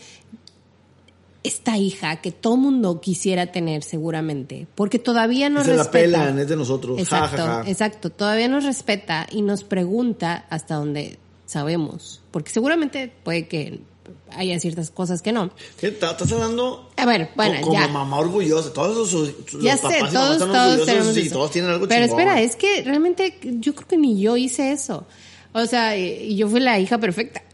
esta hija que todo mundo quisiera tener seguramente, porque todavía nos Se la respeta. pelan, es de nosotros. Exacto, ja, ja. exacto. Todavía nos respeta y nos pregunta hasta donde sabemos, porque seguramente puede que haya ciertas cosas que no. ¿Qué estás hablando? A ver, bueno, como ya. mamá orgullosa. Todos Ya los sé, papás y mamás todos, están todos tenemos y todos tienen algo Pero chingón. espera, es que realmente yo creo que ni yo hice eso. O sea, y yo fui la hija perfecta.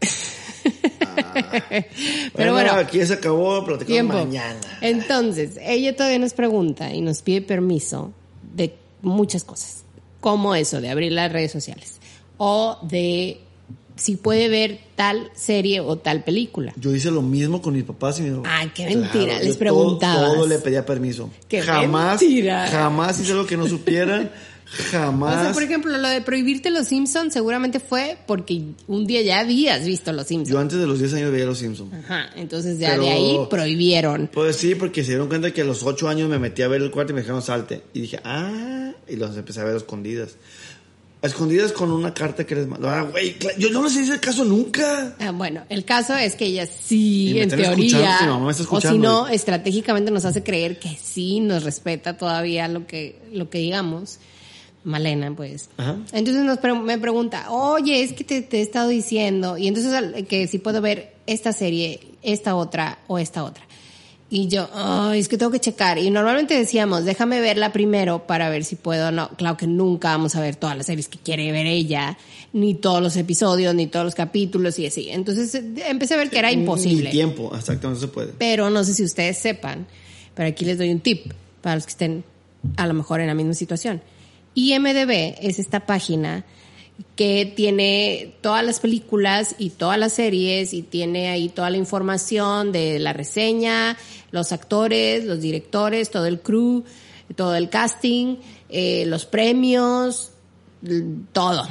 Pero bueno, aquí se acabó, platicamos mañana. Entonces, ella todavía nos pregunta y nos pide permiso de muchas cosas, como eso, de abrir las redes sociales, o de si puede ver tal serie o tal película. Yo hice lo mismo con mis papás y mi mamá. Ay, qué mentira, les yo preguntabas. Todo, todo le pedía permiso. Qué jamás, mentira. jamás hice lo que no supieran. Jamás. O sea, por ejemplo, lo de prohibirte los Simpsons seguramente fue porque un día ya habías visto los Simpsons. Yo antes de los 10 años veía Los Simpsons. Ajá, entonces ya Pero- de ahí prohibieron. Pues sí, porque se dieron cuenta que a los 8 años me metí a ver el cuarto y me dijeron salte. Y dije, ah, y los empecé a ver a escondidas. A escondidas con una carta que les mandó. Ah, güey, yo no les hice caso nunca. Ah, bueno, el caso es que ella sí, Y me en teoría, si mi mamá me está o si no, estratégicamente nos hace creer que sí nos respeta todavía lo que, lo que digamos. Malena, pues. Ajá. Entonces nos pre- me pregunta, oye, es que te, te he estado diciendo, y entonces que si puedo ver esta serie, esta otra o esta otra. Y yo, ay, es que tengo que checar. Y normalmente decíamos, déjame verla primero para ver si puedo o no. Claro que nunca vamos a ver todas las series que quiere ver ella, ni todos los episodios, ni todos los capítulos y así. Entonces empecé a ver que era imposible. Ni tiempo, exactamente, no se puede. Pero no sé si ustedes sepan, pero aquí les doy un tip para los que estén a lo mejor en la misma situación. IMDB es esta página que tiene todas las películas y todas las series y tiene ahí toda la información de la reseña, los actores, los directores, todo el crew, todo el casting, eh, los premios, todo.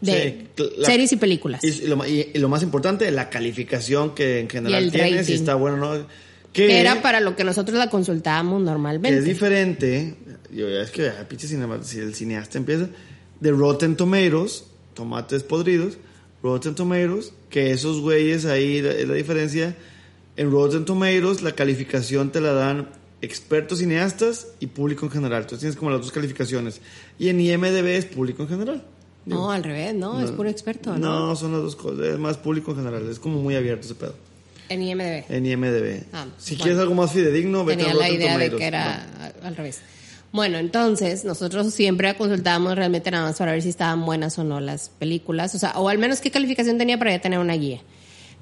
De Sí, la- series y películas. Y, lo, y- más importante, la calificación que en general tiene, si está bueno o no. que Que, era para lo que nosotros la consultábamos que normalmente. es diferente. Yo, ya es que ah, pinche cinema- si el cineasta empieza de Rotten Tomatoes, tomates podridos, Rotten Tomatoes, que esos güeyes ahí la- es la diferencia. En Rotten Tomatoes la calificación te la dan expertos cineastas y público en general. Entonces tienes como las dos calificaciones. Y en IMDB es público en general. No, al revés, no, es puro experto, ¿no? No, son las dos cosas. Es más público en general. Es como muy abierto ese pedo. En IMDB. En IMDB. Ah, si bueno. quieres algo más fidedigno, vete Tenía a la idea de Tomatoes. que era a- al revés. Bueno, entonces nosotros siempre consultábamos realmente nada más para ver si estaban buenas o no las películas, o sea, o al menos qué calificación tenía para ya tener una guía.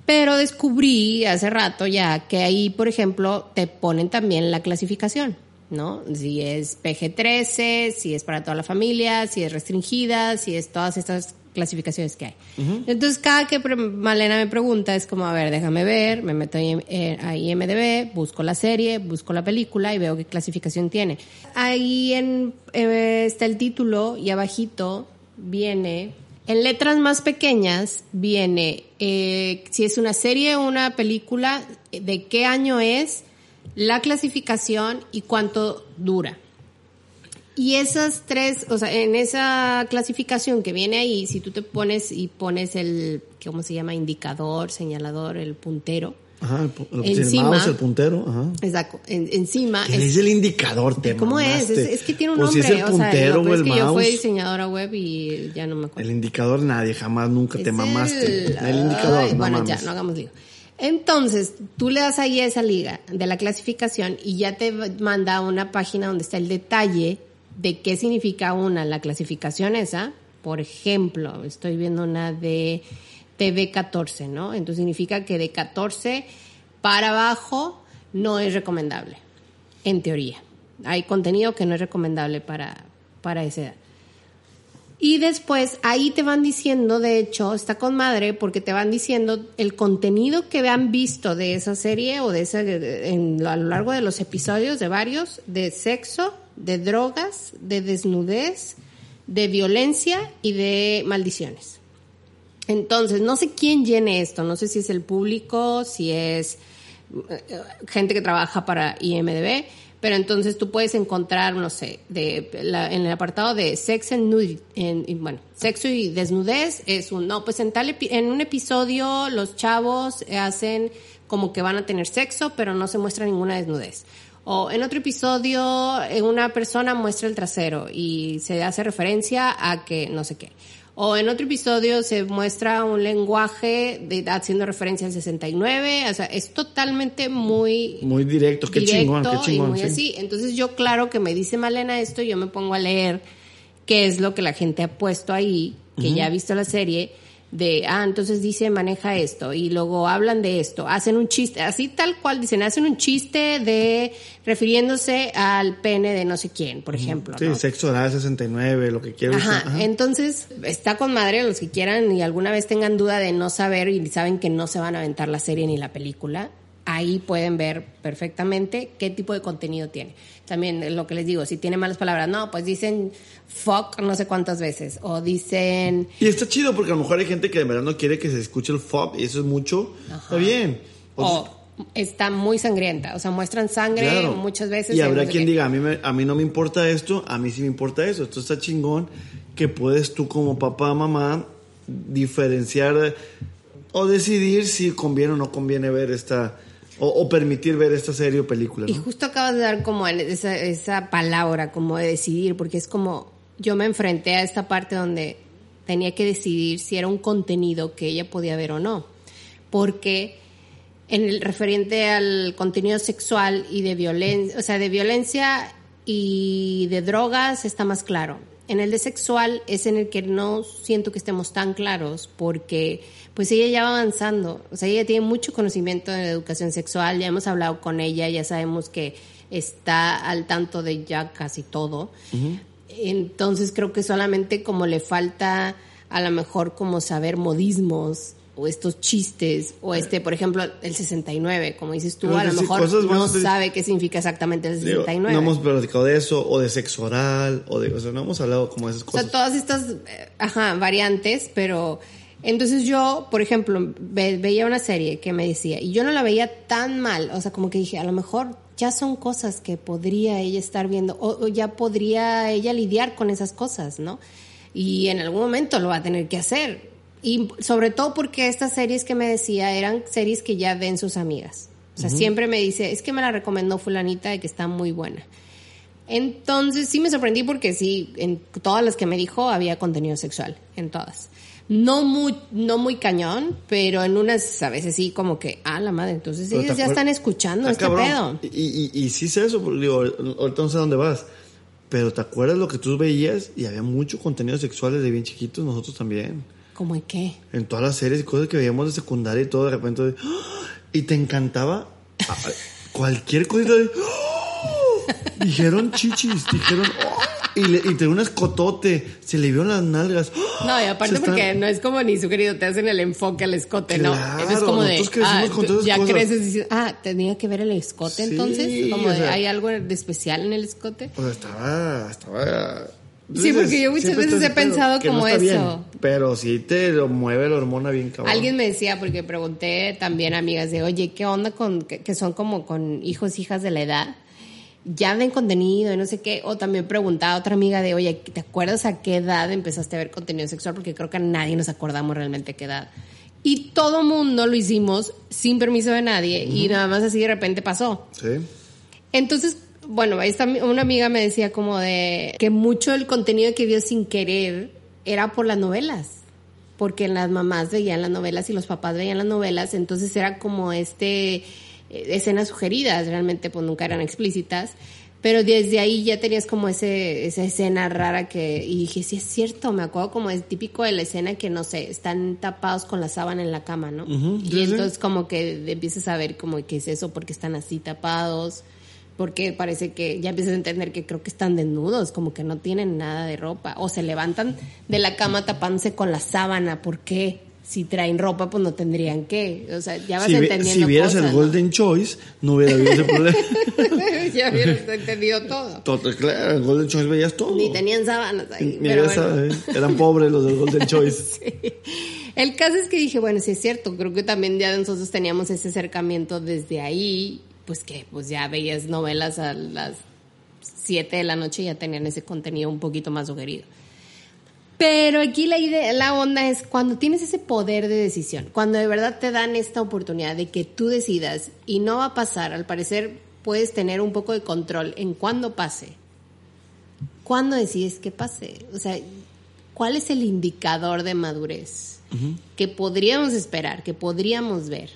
Pero descubrí hace rato ya que ahí, por ejemplo, te ponen también la clasificación, ¿no? Si es PG-13, si es para toda la familia, si es restringida, si es todas estas clasificaciones que hay. Entonces, cada que Malena me pregunta, es como, a ver, déjame ver, me meto ahí eh, a IMDB, busco la serie, busco la película y veo qué clasificación tiene. Ahí en, eh, está el título y abajito viene, en letras más pequeñas, viene eh, si es una serie o una película, eh, de qué año es, la clasificación y cuánto dura. Y esas tres, o sea, en esa clasificación que viene ahí, si tú te pones y pones el, ¿cómo se llama? Indicador, señalador, el puntero. Ajá, el, Encima. mouse, el puntero, ajá. Exacto, en- encima. ¿Qué es el indicador, te ¿Cómo es? es? es que tiene un Pues si nombre. es el o sea, puntero o peor el es que yo fui mouse. diseñadora web y ya no me acuerdo. El indicador nadie, jamás, nunca te Es mamaste. el- El, indicador, Ay, no bueno, mames. ya, no hagamos lío. Entonces, tú le das ahí a esa liga de la clasificación y ya te manda una página donde está el detalle de qué significa una, la clasificación esa. Por ejemplo, estoy viendo una de TV14, ¿no? Entonces significa que de 14 para abajo no es recomendable, en teoría. Hay contenido que no es recomendable para, para esa edad. Y después ahí te van diciendo, de hecho, está con madre porque te van diciendo el contenido que han visto de esa serie o de esa en, a lo largo de los episodios de varios de sexo, de drogas, de desnudez, de violencia y de maldiciones. Entonces, no sé quién llene esto, no sé si es el público, si es eh, gente que trabaja para IMDB, pero entonces tú puedes encontrar, no sé, de la- en el apartado de sex and en, y bueno, sexo y desnudez es un, no, pues en tal en un episodio los chavos hacen como que van a tener sexo, pero no se muestra ninguna desnudez. O en otro episodio eh, una persona muestra el trasero y se hace referencia a que no sé qué. O en otro episodio se muestra un lenguaje de, haciendo referencia al 69, o sea, es totalmente muy Muy directo, qué directo chingón, qué chingón. y muy sí. así. Entonces yo, claro, que me dice Malena esto, yo me pongo a leer qué es lo que la gente ha puesto ahí, que ya ha visto la serie, de, ah, entonces dice, maneja esto, y luego hablan de esto, hacen un chiste, así tal cual, dicen, hacen un chiste de, refiriéndose al pene de no sé quién, por ejemplo. Sí, ¿no? sexo oral 69, lo que quieras. Ajá. Ajá. entonces está con madre los que quieran y alguna vez tengan duda de no saber y saben que no se van a aventar la serie ni la película, ahí pueden ver perfectamente qué tipo de contenido tiene. También lo que les digo, si tiene malas palabras, no, pues dicen fuck no sé cuántas veces o dicen Y está chido porque a lo mejor hay gente que de verdad no quiere que se escuche el FOB y eso es mucho. Está bien. O- o está muy sangrienta, o sea, muestran sangre Claro. muchas veces. Y habrá quien diga, a mí, me- a mí no me importa esto, a mí sí me importa eso. Esto está chingón que puedes tú como papá, mamá, diferenciar o decidir si conviene o no conviene ver esta, o, o permitir ver esta serie o película. Y justo acabas de dar como esa, esa palabra, como de decidir, porque es como yo me enfrenté a esta parte donde tenía que decidir si era un contenido que ella podía ver o no. Porque en el referente al contenido sexual y de violencia, o sea, de violencia y de drogas está más claro. En el de sexual es en el que no siento que estemos tan claros porque pues ella ya va avanzando, o sea, ella tiene mucho conocimiento de educación sexual, ya hemos hablado con ella, ya sabemos que está al tanto de ya casi todo. Entonces creo que solamente como le falta a lo mejor como saber modismos o estos chistes o este, por ejemplo, el 69, como dices tú, a lo mejor no sabe qué significa exactamente el Digo, 69. no hemos platicado de eso, o de sexo oral, o de, o sea, no hemos hablado como de esas O cosas. sea, todas estas, eh, ajá, variantes, pero entonces yo, por ejemplo, ve- veía una serie que me decía, y yo no la veía tan mal, o sea, como que dije, a lo mejor ya son cosas que podría ella estar viendo, o, o ya podría ella lidiar con esas cosas, ¿no? Y en algún momento lo va a tener que hacer. Y sobre todo porque estas series que me decía eran series que ya ven sus amigas. O sea, siempre me dice, es que me la recomendó fulanita de que está muy buena. Entonces sí me sorprendí porque sí, en todas las que me dijo había contenido sexual, en todas. No muy, no muy cañón, pero en unas a veces sí como que, ah, la madre, entonces Pero ellos ya están escuchando Está este cabrón. pedo. Y, y, y sí sé eso, porque digo, ahorita no sé dónde vas. Pero ¿te acuerdas lo que tú veías? Y había mucho contenido sexual desde bien chiquitos, nosotros también. ¿Cómo y qué? En todas las series y cosas que veíamos de secundaria y todo, de repente. ¡ah! Y te encantaba cualquier cosita de. ¡ah! Dijeron chichis, dijeron, oh, y, le, y tenía un escotote, se le vieron las nalgas. ¡Oh! No, y aparte porque no es como ni sugerido, te hacen el enfoque al escote, no. Eso es como de, ah, con todas ya cosas. creces diciendo, ah, tenía que ver el escote Sí, entonces, como de, sea- hay algo de especial en el escote. O sea, estaba, Sí, porque yo muchas veces he pensado que no como está bien, eso. pero sí te lo mueve la hormona bien cabrón. Alguien me decía, porque pregunté también a amigas de, oye, ¿qué onda con, que, que son como con hijos, hijas de la edad? Ya ven contenido y no sé qué. O también preguntaba a otra amiga de, oye, ¿te acuerdas a qué edad empezaste a ver contenido sexual? Porque creo que a nadie nos acordamos realmente a qué edad. Y todo mundo lo hicimos sin permiso de nadie y nada más así de repente pasó. Sí. Entonces, bueno, esta, una amiga me decía como de que mucho del contenido que vio sin querer era por las novelas. Porque las mamás veían las novelas y los papás veían las novelas, entonces era como este eh, escenas sugeridas, realmente pues nunca eran explícitas, pero desde ahí ya tenías como ese, esa escena rara que, y dije, sí es cierto, me acuerdo como es típico de la escena que no sé, están tapados con la sábana en la cama, ¿no? Y entonces como que empiezas a ver como qué es eso, porque están así tapados, porque parece que ya empiezas a entender que creo que están desnudos, como que no tienen nada de ropa, o se levantan de la cama tapándose con la sábana, ¿por qué? Si traen ropa, pues no tendrían que, o sea, ya vas Si, entendiendo si vieras cosas, el ¿no? Golden Choice, no hubiera habido ese problema. ya hubieras entendido todo. Todo, claro, el Golden Choice veías todo. Ni tenían sábanas ahí, Ni pero bueno. eh, Eran pobres los del Golden Choice. El caso es que dije, bueno, sí es cierto, creo que también ya nosotros teníamos ese acercamiento desde ahí, pues que pues ya veías novelas a las 7 de la noche y ya tenían ese contenido un poquito más sugerido. Pero aquí la idea, la onda es cuando tienes ese poder de decisión, cuando de verdad te dan esta oportunidad de que tú decidas y no va a pasar, al parecer puedes tener un poco de control en cuándo pase. ¿Cuándo decides que pase? O sea, ¿cuál es el indicador de madurez que podríamos esperar, que podríamos ver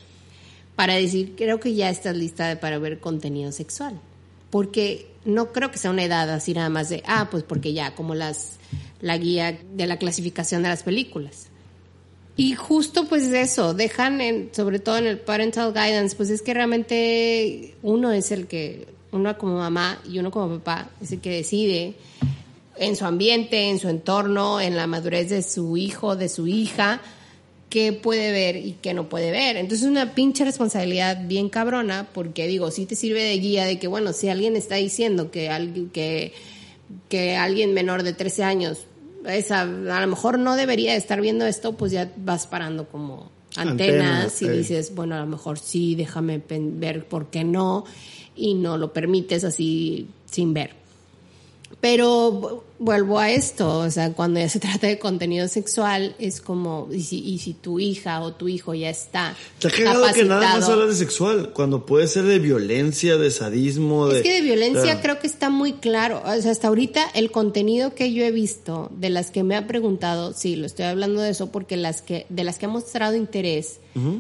para decir, creo que ya estás lista para ver contenido sexual? Porque no creo que sea una edad así nada más de, ah, pues porque ya, como las la guía de la clasificación de las películas. Y justo pues eso, dejan sobre todo en el parental guidance, pues es que realmente uno es el que, uno como mamá y uno como papá es el que decide en su ambiente, en su entorno, en la madurez de su hijo, de su hija, qué puede ver y qué no puede ver. Entonces es una pinche responsabilidad bien cabrona, porque digo, sí te sirve de guía de que, bueno, si alguien está diciendo que alguien, que, que alguien menor de 13 años esa, a lo mejor no debería estar viendo esto, pues ya vas parando como antenas y eh. dices, bueno, a lo mejor sí, déjame ver por qué no, y no lo permites así sin ver. Pero vu- vuelvo a esto, o sea, cuando ya se trata de contenido sexual, es como, y si, y si tu hija o tu hijo ya está Está cagado que nada más hablas de sexual, cuando puede ser de violencia, de sadismo, de... Es que de violencia creo que está muy claro. O sea, hasta ahorita el contenido que yo he visto, de las que me ha preguntado, sí, lo estoy hablando de eso porque las que, de las que ha mostrado interés,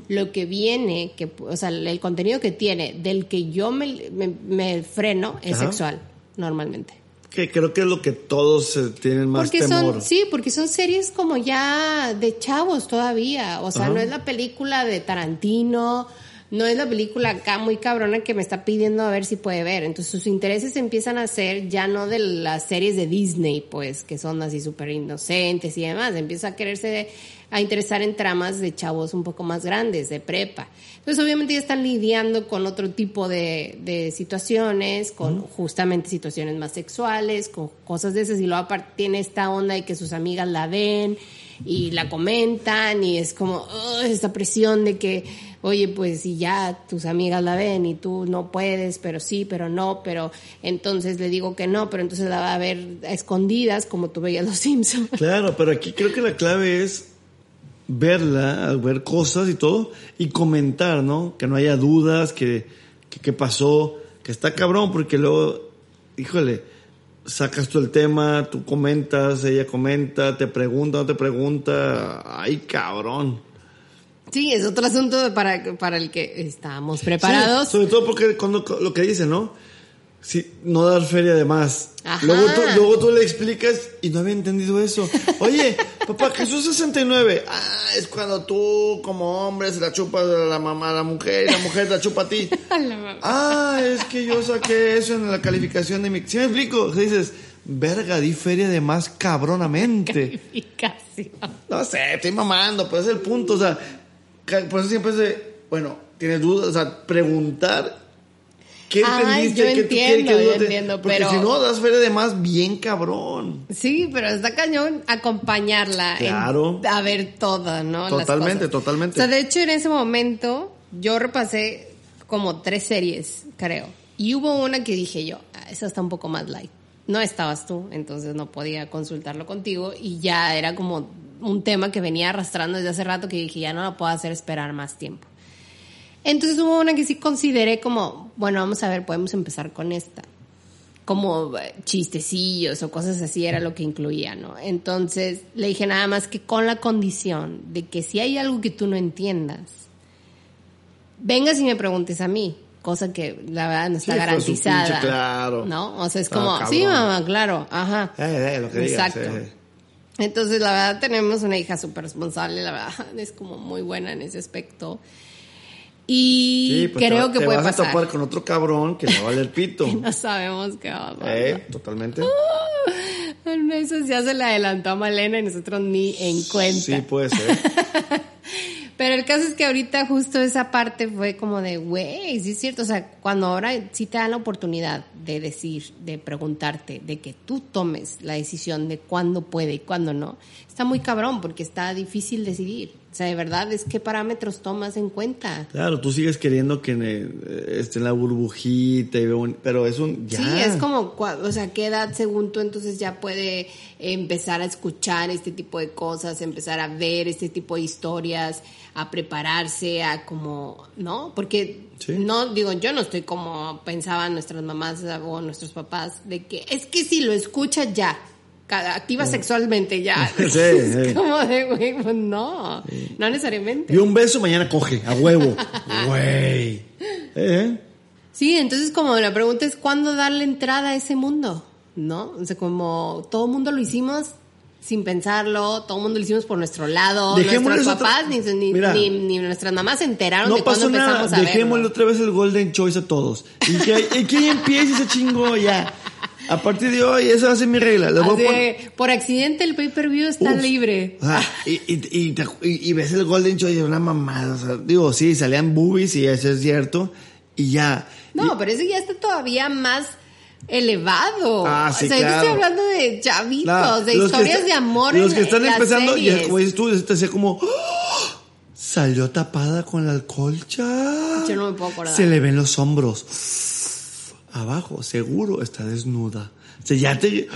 lo que viene, que, o sea, el contenido que tiene, del que yo me, me, me freno, es Ajá. sexual, normalmente. Que creo que es lo que todos eh, tienen más Porque temor. son, sí, porque son series como ya de chavos todavía. O sea, Ajá. no es la película de Tarantino, no es la película acá muy cabrona que me está pidiendo a ver si puede ver. Entonces sus intereses empiezan a ser ya no de las series de Disney, pues, que son así súper inocentes y demás. Empieza a quererse a interesar en tramas de chavos un poco más grandes, de prepa. Entonces, obviamente ya están lidiando con otro tipo de, de situaciones, con justamente situaciones más sexuales, con cosas de esas, y luego aparte tiene esta onda de que sus amigas la ven y la comentan, y es como "Ugh", esta presión de que, oye, pues si ya tus amigas la ven y tú no puedes, pero sí, pero no, pero entonces le digo que no, pero entonces la va a ver a escondidas, como tú veías los Simpsons. Claro, pero aquí creo que la clave es verla, ver cosas y todo, y comentar, ¿no? Que no haya dudas, que, que pasó, que está cabrón, porque luego, híjole, sacas tú el tema, tú comentas, ella comenta, te pregunta, no te pregunta, ay cabrón. Sí, es otro asunto para, para el que estamos preparados. Sí, sobre todo porque cuando lo que dice, ¿no? Sí, no dar feria de más. Ajá. Luego tú, luego tú le explicas y no había entendido eso. Oye, papá, Jesús 69. Ah, es cuando tú como hombre se la chupas a la mamá, a la mujer y la mujer la chupa a ti. Ah, es que yo saqué eso en la calificación de mi... ¿Sí me explico? Dices, verga, di feria de más cabronamente. Calificación. No sé, estoy mamando, pero es el punto, o sea, por eso siempre es de, bueno, tienes dudas, o sea, preguntar qué entendiste, yo qué tú quieres, yo te- entiendo, porque pero- si no, das feria de más bien cabrón. Sí, pero está cañón acompañarla. en- Claro. a ver todo, ¿no? Las Totalmente, cosas. totalmente. O sea, de hecho, en ese momento, yo repasé como tres series, creo. Y hubo una que dije yo, "Ah, esa está un poco más light. No estabas tú, entonces no podía consultarlo contigo. Y ya era como un tema que venía arrastrando desde hace rato que dije, ya no la puedo hacer esperar más tiempo. Entonces hubo una que sí consideré como, bueno, vamos a ver, podemos empezar con esta. Como eh, chistecillos o cosas así era lo que incluía, ¿no? Entonces le dije nada más que con la condición de que si hay algo que tú no entiendas, vengas y me preguntes a mí, cosa que la verdad no está Sí, pinche garantizada. claro. ¿No? O sea, es Ah, como, cabrón. sí, mamá, claro, ajá. Eh, eh, lo que digas. Exacto. eh. Entonces, la verdad, tenemos una hija súper responsable, la verdad, es como muy buena en ese aspecto. Y Sí, pues creo te, que te puede vas pasar. a topar con otro cabrón que le va a valer pito. No sabemos qué va a pasar. eh, totalmente. Eso ya se le adelantó a Malena y nosotros ni en cuenta. Sí, puede ser. Pero el caso es que ahorita justo esa parte fue como de, güey, sí es cierto, o sea, cuando ahora sí te dan la oportunidad de decir, de preguntarte, de que tú tomes la decisión de cuándo puede y cuándo no, está muy cabrón porque está difícil decidir. O sea, de verdad, es qué parámetros tomas en cuenta. Claro, tú sigues queriendo que eh, esté en la burbujita, y veo un- pero es un... Ya. Sí, es como, o sea, qué edad según tú entonces ya puede empezar a escuchar este tipo de cosas, empezar a ver este tipo de historias, a prepararse, a como, ¿no? Porque Sí. no, digo, yo no estoy como pensaban nuestras mamás o nuestros papás, de que es que si lo escuchas ya, activa sexualmente ya. Sí, Es sí. como de, güey, pues no, no necesariamente. Dio un beso, mañana coge, a huevo. Güey. ¿Eh? Sí, entonces como la pregunta es cuándo darle entrada a ese mundo, ¿no? O sea, como todo mundo lo hicimos sin pensarlo, todo el mundo lo hicimos por nuestro lado, Dejémosle nuestros otra- papás ni, ni, Mira. ni- ni nuestras mamás se enteraron No de cuando pasó nada, empezamos a dejémosle verlo. otra vez el Golden Choice a todos. Y que, y que empiece ese chingo ya. A partir de hoy, esa va a ser mi regla. Así por accidente el pay-per-view está Uf. libre. Ah, y, y, y, te- y- ves el Golden Choice y una mamada. O sea, digo, sí, salían boobies y eso es cierto. Y ya. No, pero eso ya está todavía más elevado. Ah, sí, o sea, yo estoy hablando de chavitos, de historias está- de amor Los que están en empezando, y como dices tú, te hacía como. ¡Oh! Salió tapada con la colcha. Yo no me puedo acordar. Se le ven los hombros. Abajo, seguro, está desnuda. O sea, ya te.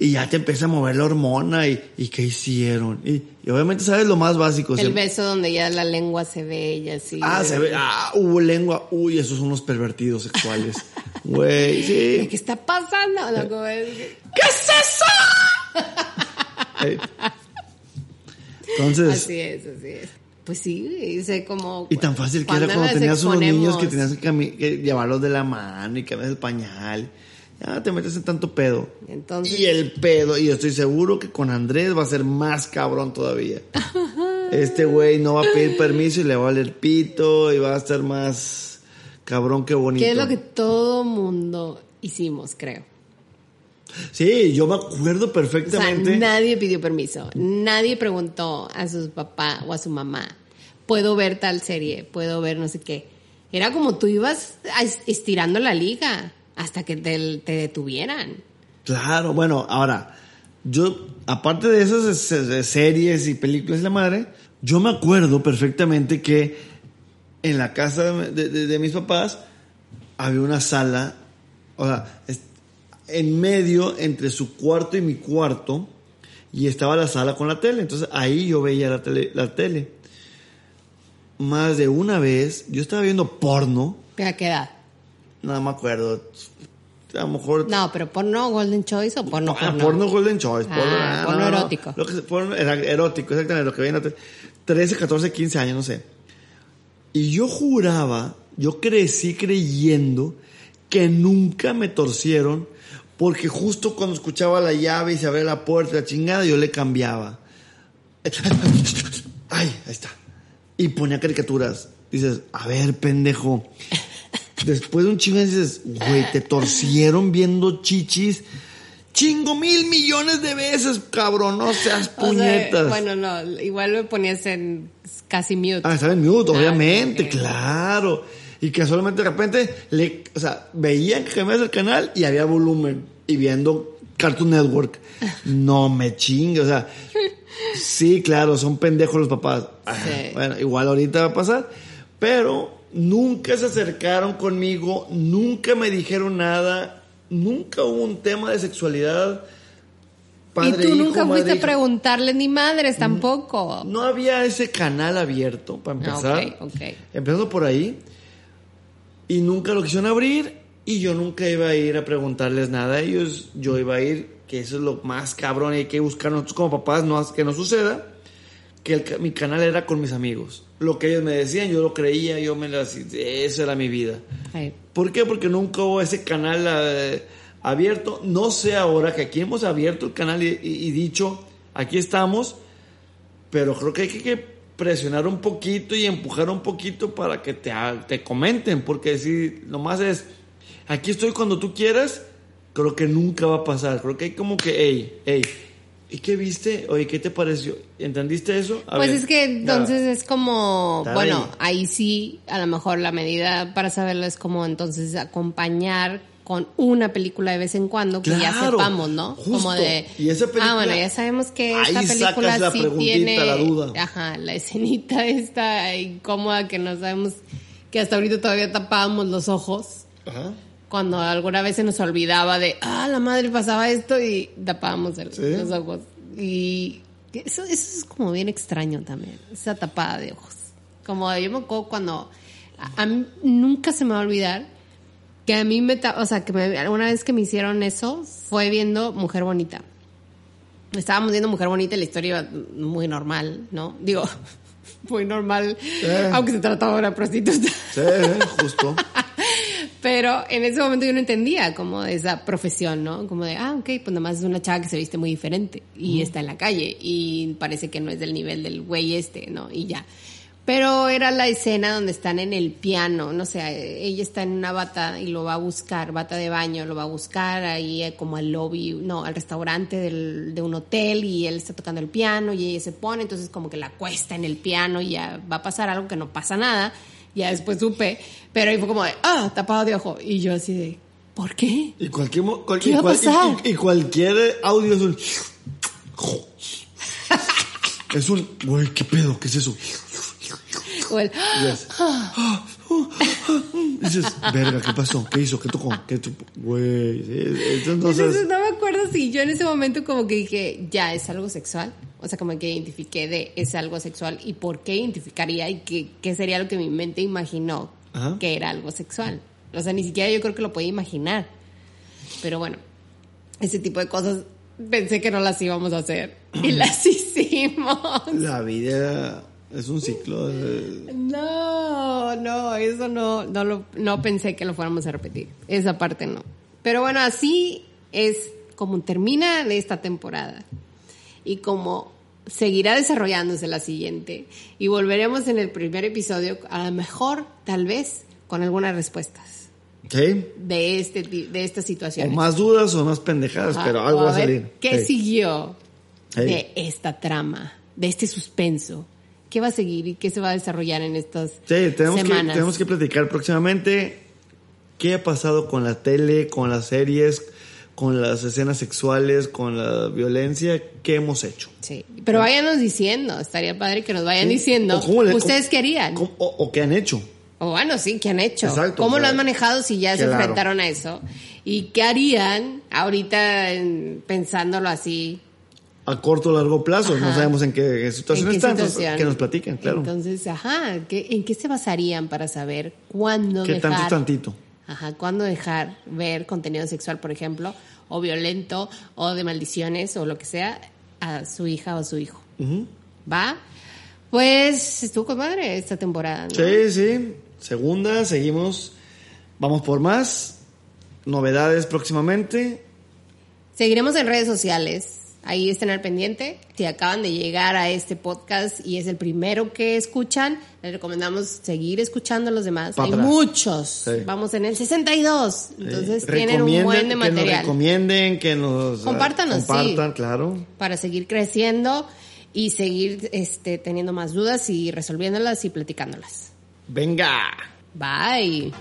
Y ya te empieza a mover la hormona y, y qué hicieron. Y, y obviamente sabes lo más básico. El siempre- beso donde ya la lengua se ve y así. Ah, se ve. Ah, hubo lengua. Uy, esos son unos pervertidos sexuales. Güey, sí. ¿Qué está pasando? Que- ¿Qué es eso? Eh. Entonces, Así es, así es. Pues sí, sé como... y tan fácil que era cuando tenías unos niños que tenías que, que llevarlos de la mano y cambiar el pañal. Ya te metes en tanto pedo. Entonces- Y el pedo, y yo estoy seguro que con Andrés va a ser más cabrón todavía. Este güey no va a pedir permiso y le va a valer pito y va a estar más cabrón que bonito. Que es lo que todo mundo hicimos, creo. Sí, yo me acuerdo O sea, perfectamente. nadie pidió permiso. Nadie preguntó a su papá o a su mamá, ¿puedo ver tal serie? ¿Puedo ver no sé qué? Era como tú ibas estirando la liga hasta que te, te detuvieran. Claro, bueno, ahora, yo, aparte de esas se- se- series y películas de la madre, yo me acuerdo perfectamente que en la casa de, de- de mis papás había una sala, o sea, en medio entre su cuarto y mi cuarto, y estaba la sala con la tele, entonces ahí yo veía la tele. La tele. Más de una vez, yo estaba viendo porno, ¿A qué edad? no me acuerdo, a lo mejor No, pero porno Golden Choice o porno Ah, porno. porno Golden Choice. Ah, Porno, ah, porno no, no, erótico. Lo que, porno erótico, exactamente, lo que veían a tre- 13, 14, 15 años, no sé. Y yo juraba, yo crecí creyendo que nunca me torcieron porque justo cuando escuchaba la llave y se abría la puerta, la chingada, yo le cambiaba. Ay, ahí está. Y ponía caricaturas. Dices, a ver, pendejo. Después de un chingo dices, güey, te torcieron viendo chichis chingo mil millones de veces, cabrón, no seas O sea, puñetas. bueno, no, igual me ponías en casi mute. Ah, estaba en mute, Ah, obviamente, claro. Y casualmente de repente, le, o sea, veían que cambiabas el canal y había volumen. Y viendo Cartoon Network. No me chingue, o sea. Sí, claro, son pendejos los papás. Sí. Bueno, igual ahorita va a pasar. Pero nunca se acercaron conmigo, nunca me dijeron nada, nunca hubo un tema de sexualidad. y Padre, tú hijo, nunca fuiste a preguntarle ni madres tampoco. No había ese canal abierto, para Ah, empezar. ok, ok. Empezando por ahí. Y nunca lo quisieron abrir. Y yo nunca iba a ir a preguntarles nada a ellos. Yo iba a ir, que eso es lo más cabrón. y Hay que buscar nosotros como papás no, que no suceda. Que el mi canal era con mis amigos. Lo que ellos me decían, yo lo creía, yo me las. Esa era mi vida. Ay, ¿Por qué? Porque nunca hubo ese canal eh, abierto. No sé ahora que aquí hemos abierto el canal y, y- y dicho, aquí estamos, pero creo que hay que, que presionar un poquito y empujar un poquito para que te, te comenten, porque si nomás es, aquí estoy cuando tú quieras, creo que nunca va a pasar. Creo que hay como que, hey, hey, ¿y qué viste? Oye, ¿qué te pareció? ¿Entendiste eso? A Pues ver, es que nada. entonces es como, Dale. bueno, ahí sí, a lo mejor la medida para saberlo es como entonces acompañar con una película de vez en cuando que ya sepamos, ¿no? justo. Como de, Y esa película- ah, bueno, ya sabemos que esta Ahí película la sí tiene, la duda. ajá, la escenita esta incómoda que no sabemos, que hasta ahorita todavía tapábamos los ojos. Ajá. Cuando alguna vez se nos olvidaba de, ah, la madre pasaba esto y tapábamos el- Sí. los ojos. Y eso, eso es como bien extraño también, esa tapada de ojos. Como yo me acuerdo cuando, a, a mí nunca se me va a olvidar que a mí me, o sea, que me- alguna vez que me hicieron eso fue viendo Mujer Bonita. Estábamos viendo Mujer Bonita y la historia iba muy normal, ¿no? Digo, muy normal, Eh. aunque se trataba de una prostituta. Sí, justo. Pero en ese momento yo no entendía como de esa profesión, ¿no? Como de, ah, ok, pues nada más es una chava que se viste muy diferente y está en la calle y parece que no es del nivel del güey este, ¿no? Y ya. Pero era la escena donde están en el piano, no sé, ella está en una bata y lo va a buscar, bata de baño, lo va a buscar ahí eh, como al lobby, no, al restaurante del, de un hotel y él está tocando el piano y ella se pone, entonces como que la cuesta en el piano y ya va a pasar algo que no pasa nada, ya después supe, pero ahí fue como de, ah, tapado de ojo, y yo así de, ¿por qué? Y cualquier, mo- cual- ¿Qué va a y- y cualquier audio es un. Es un. Güey, ¿qué pedo? ¿Qué es eso? O el, Yes. Dices, verga, ¿qué pasó? ¿Qué hizo? ¿Qué tocó? ¿Qué Güey. Entonces, Entonces no me acuerdo si yo en ese momento como que dije, ya es algo sexual. O sea, como que identifiqué de es algo sexual y por qué identificaría y qué, qué sería lo que mi mente imaginó Ajá. que era algo sexual. O sea, ni siquiera yo creo que lo podía imaginar. Pero bueno, ese tipo de cosas pensé que no las íbamos a hacer y las hicimos. la vida es un ciclo. de- No, no, eso no, no, lo, no pensé que lo fuéramos a repetir. Esa parte no. Pero bueno, así es como termina esta temporada y como seguirá desarrollándose la siguiente y volveremos en el primer episodio, a lo mejor, tal vez, con algunas respuestas ¿Sí? de este de estas O situaciones. más dudas o más pendejadas, Ah, pero o algo va a salir. ¿Qué Sí. siguió Sí. de esta trama, de este suspenso? ¿Qué va a seguir y qué se va a desarrollar en estas Sí, tenemos que, semanas? tenemos que platicar próximamente qué ha pasado con la tele, con las series, con las escenas sexuales, con la violencia, qué hemos hecho. Sí, pero váyanos diciendo, estaría padre que nos vayan Sí. diciendo. Cómo le- ¿Ustedes cómo- querían? cómo- o, o qué han hecho. O bueno, sí, ¿qué han hecho? Exacto, ¿Cómo lo han manejado si ya se enfrentaron a eso? ¿Y qué harían ahorita en- pensándolo así? A corto o largo plazo, no sabemos en qué situación ¿En qué están, situación? que nos platiquen, claro. Entonces, ajá, ¿qué- ¿en qué se basarían para saber cuándo ¿Qué dejar? tanto es tantito? Ajá, cuándo dejar ver contenido sexual, por ejemplo, o violento, o de maldiciones, o lo que sea, a su hija o a su hijo. ¿Va? Pues estuvo con madre esta temporada, ¿no? Sí, sí. Segunda, seguimos. Vamos por más. novedades próximamente. Seguiremos en redes sociales. Ahí estén al pendiente. Si acaban de llegar a este podcast y es el primero que escuchan, les recomendamos seguir escuchando a los demás. Hay atrás. muchos. Sí. Vamos en el 62. Entonces tienen un buen de Que nos material recomienden, que nos ah, sí. compartan, claro. para seguir creciendo y seguir este, teniendo más dudas y resolviéndolas y platicándolas. Venga. Bye.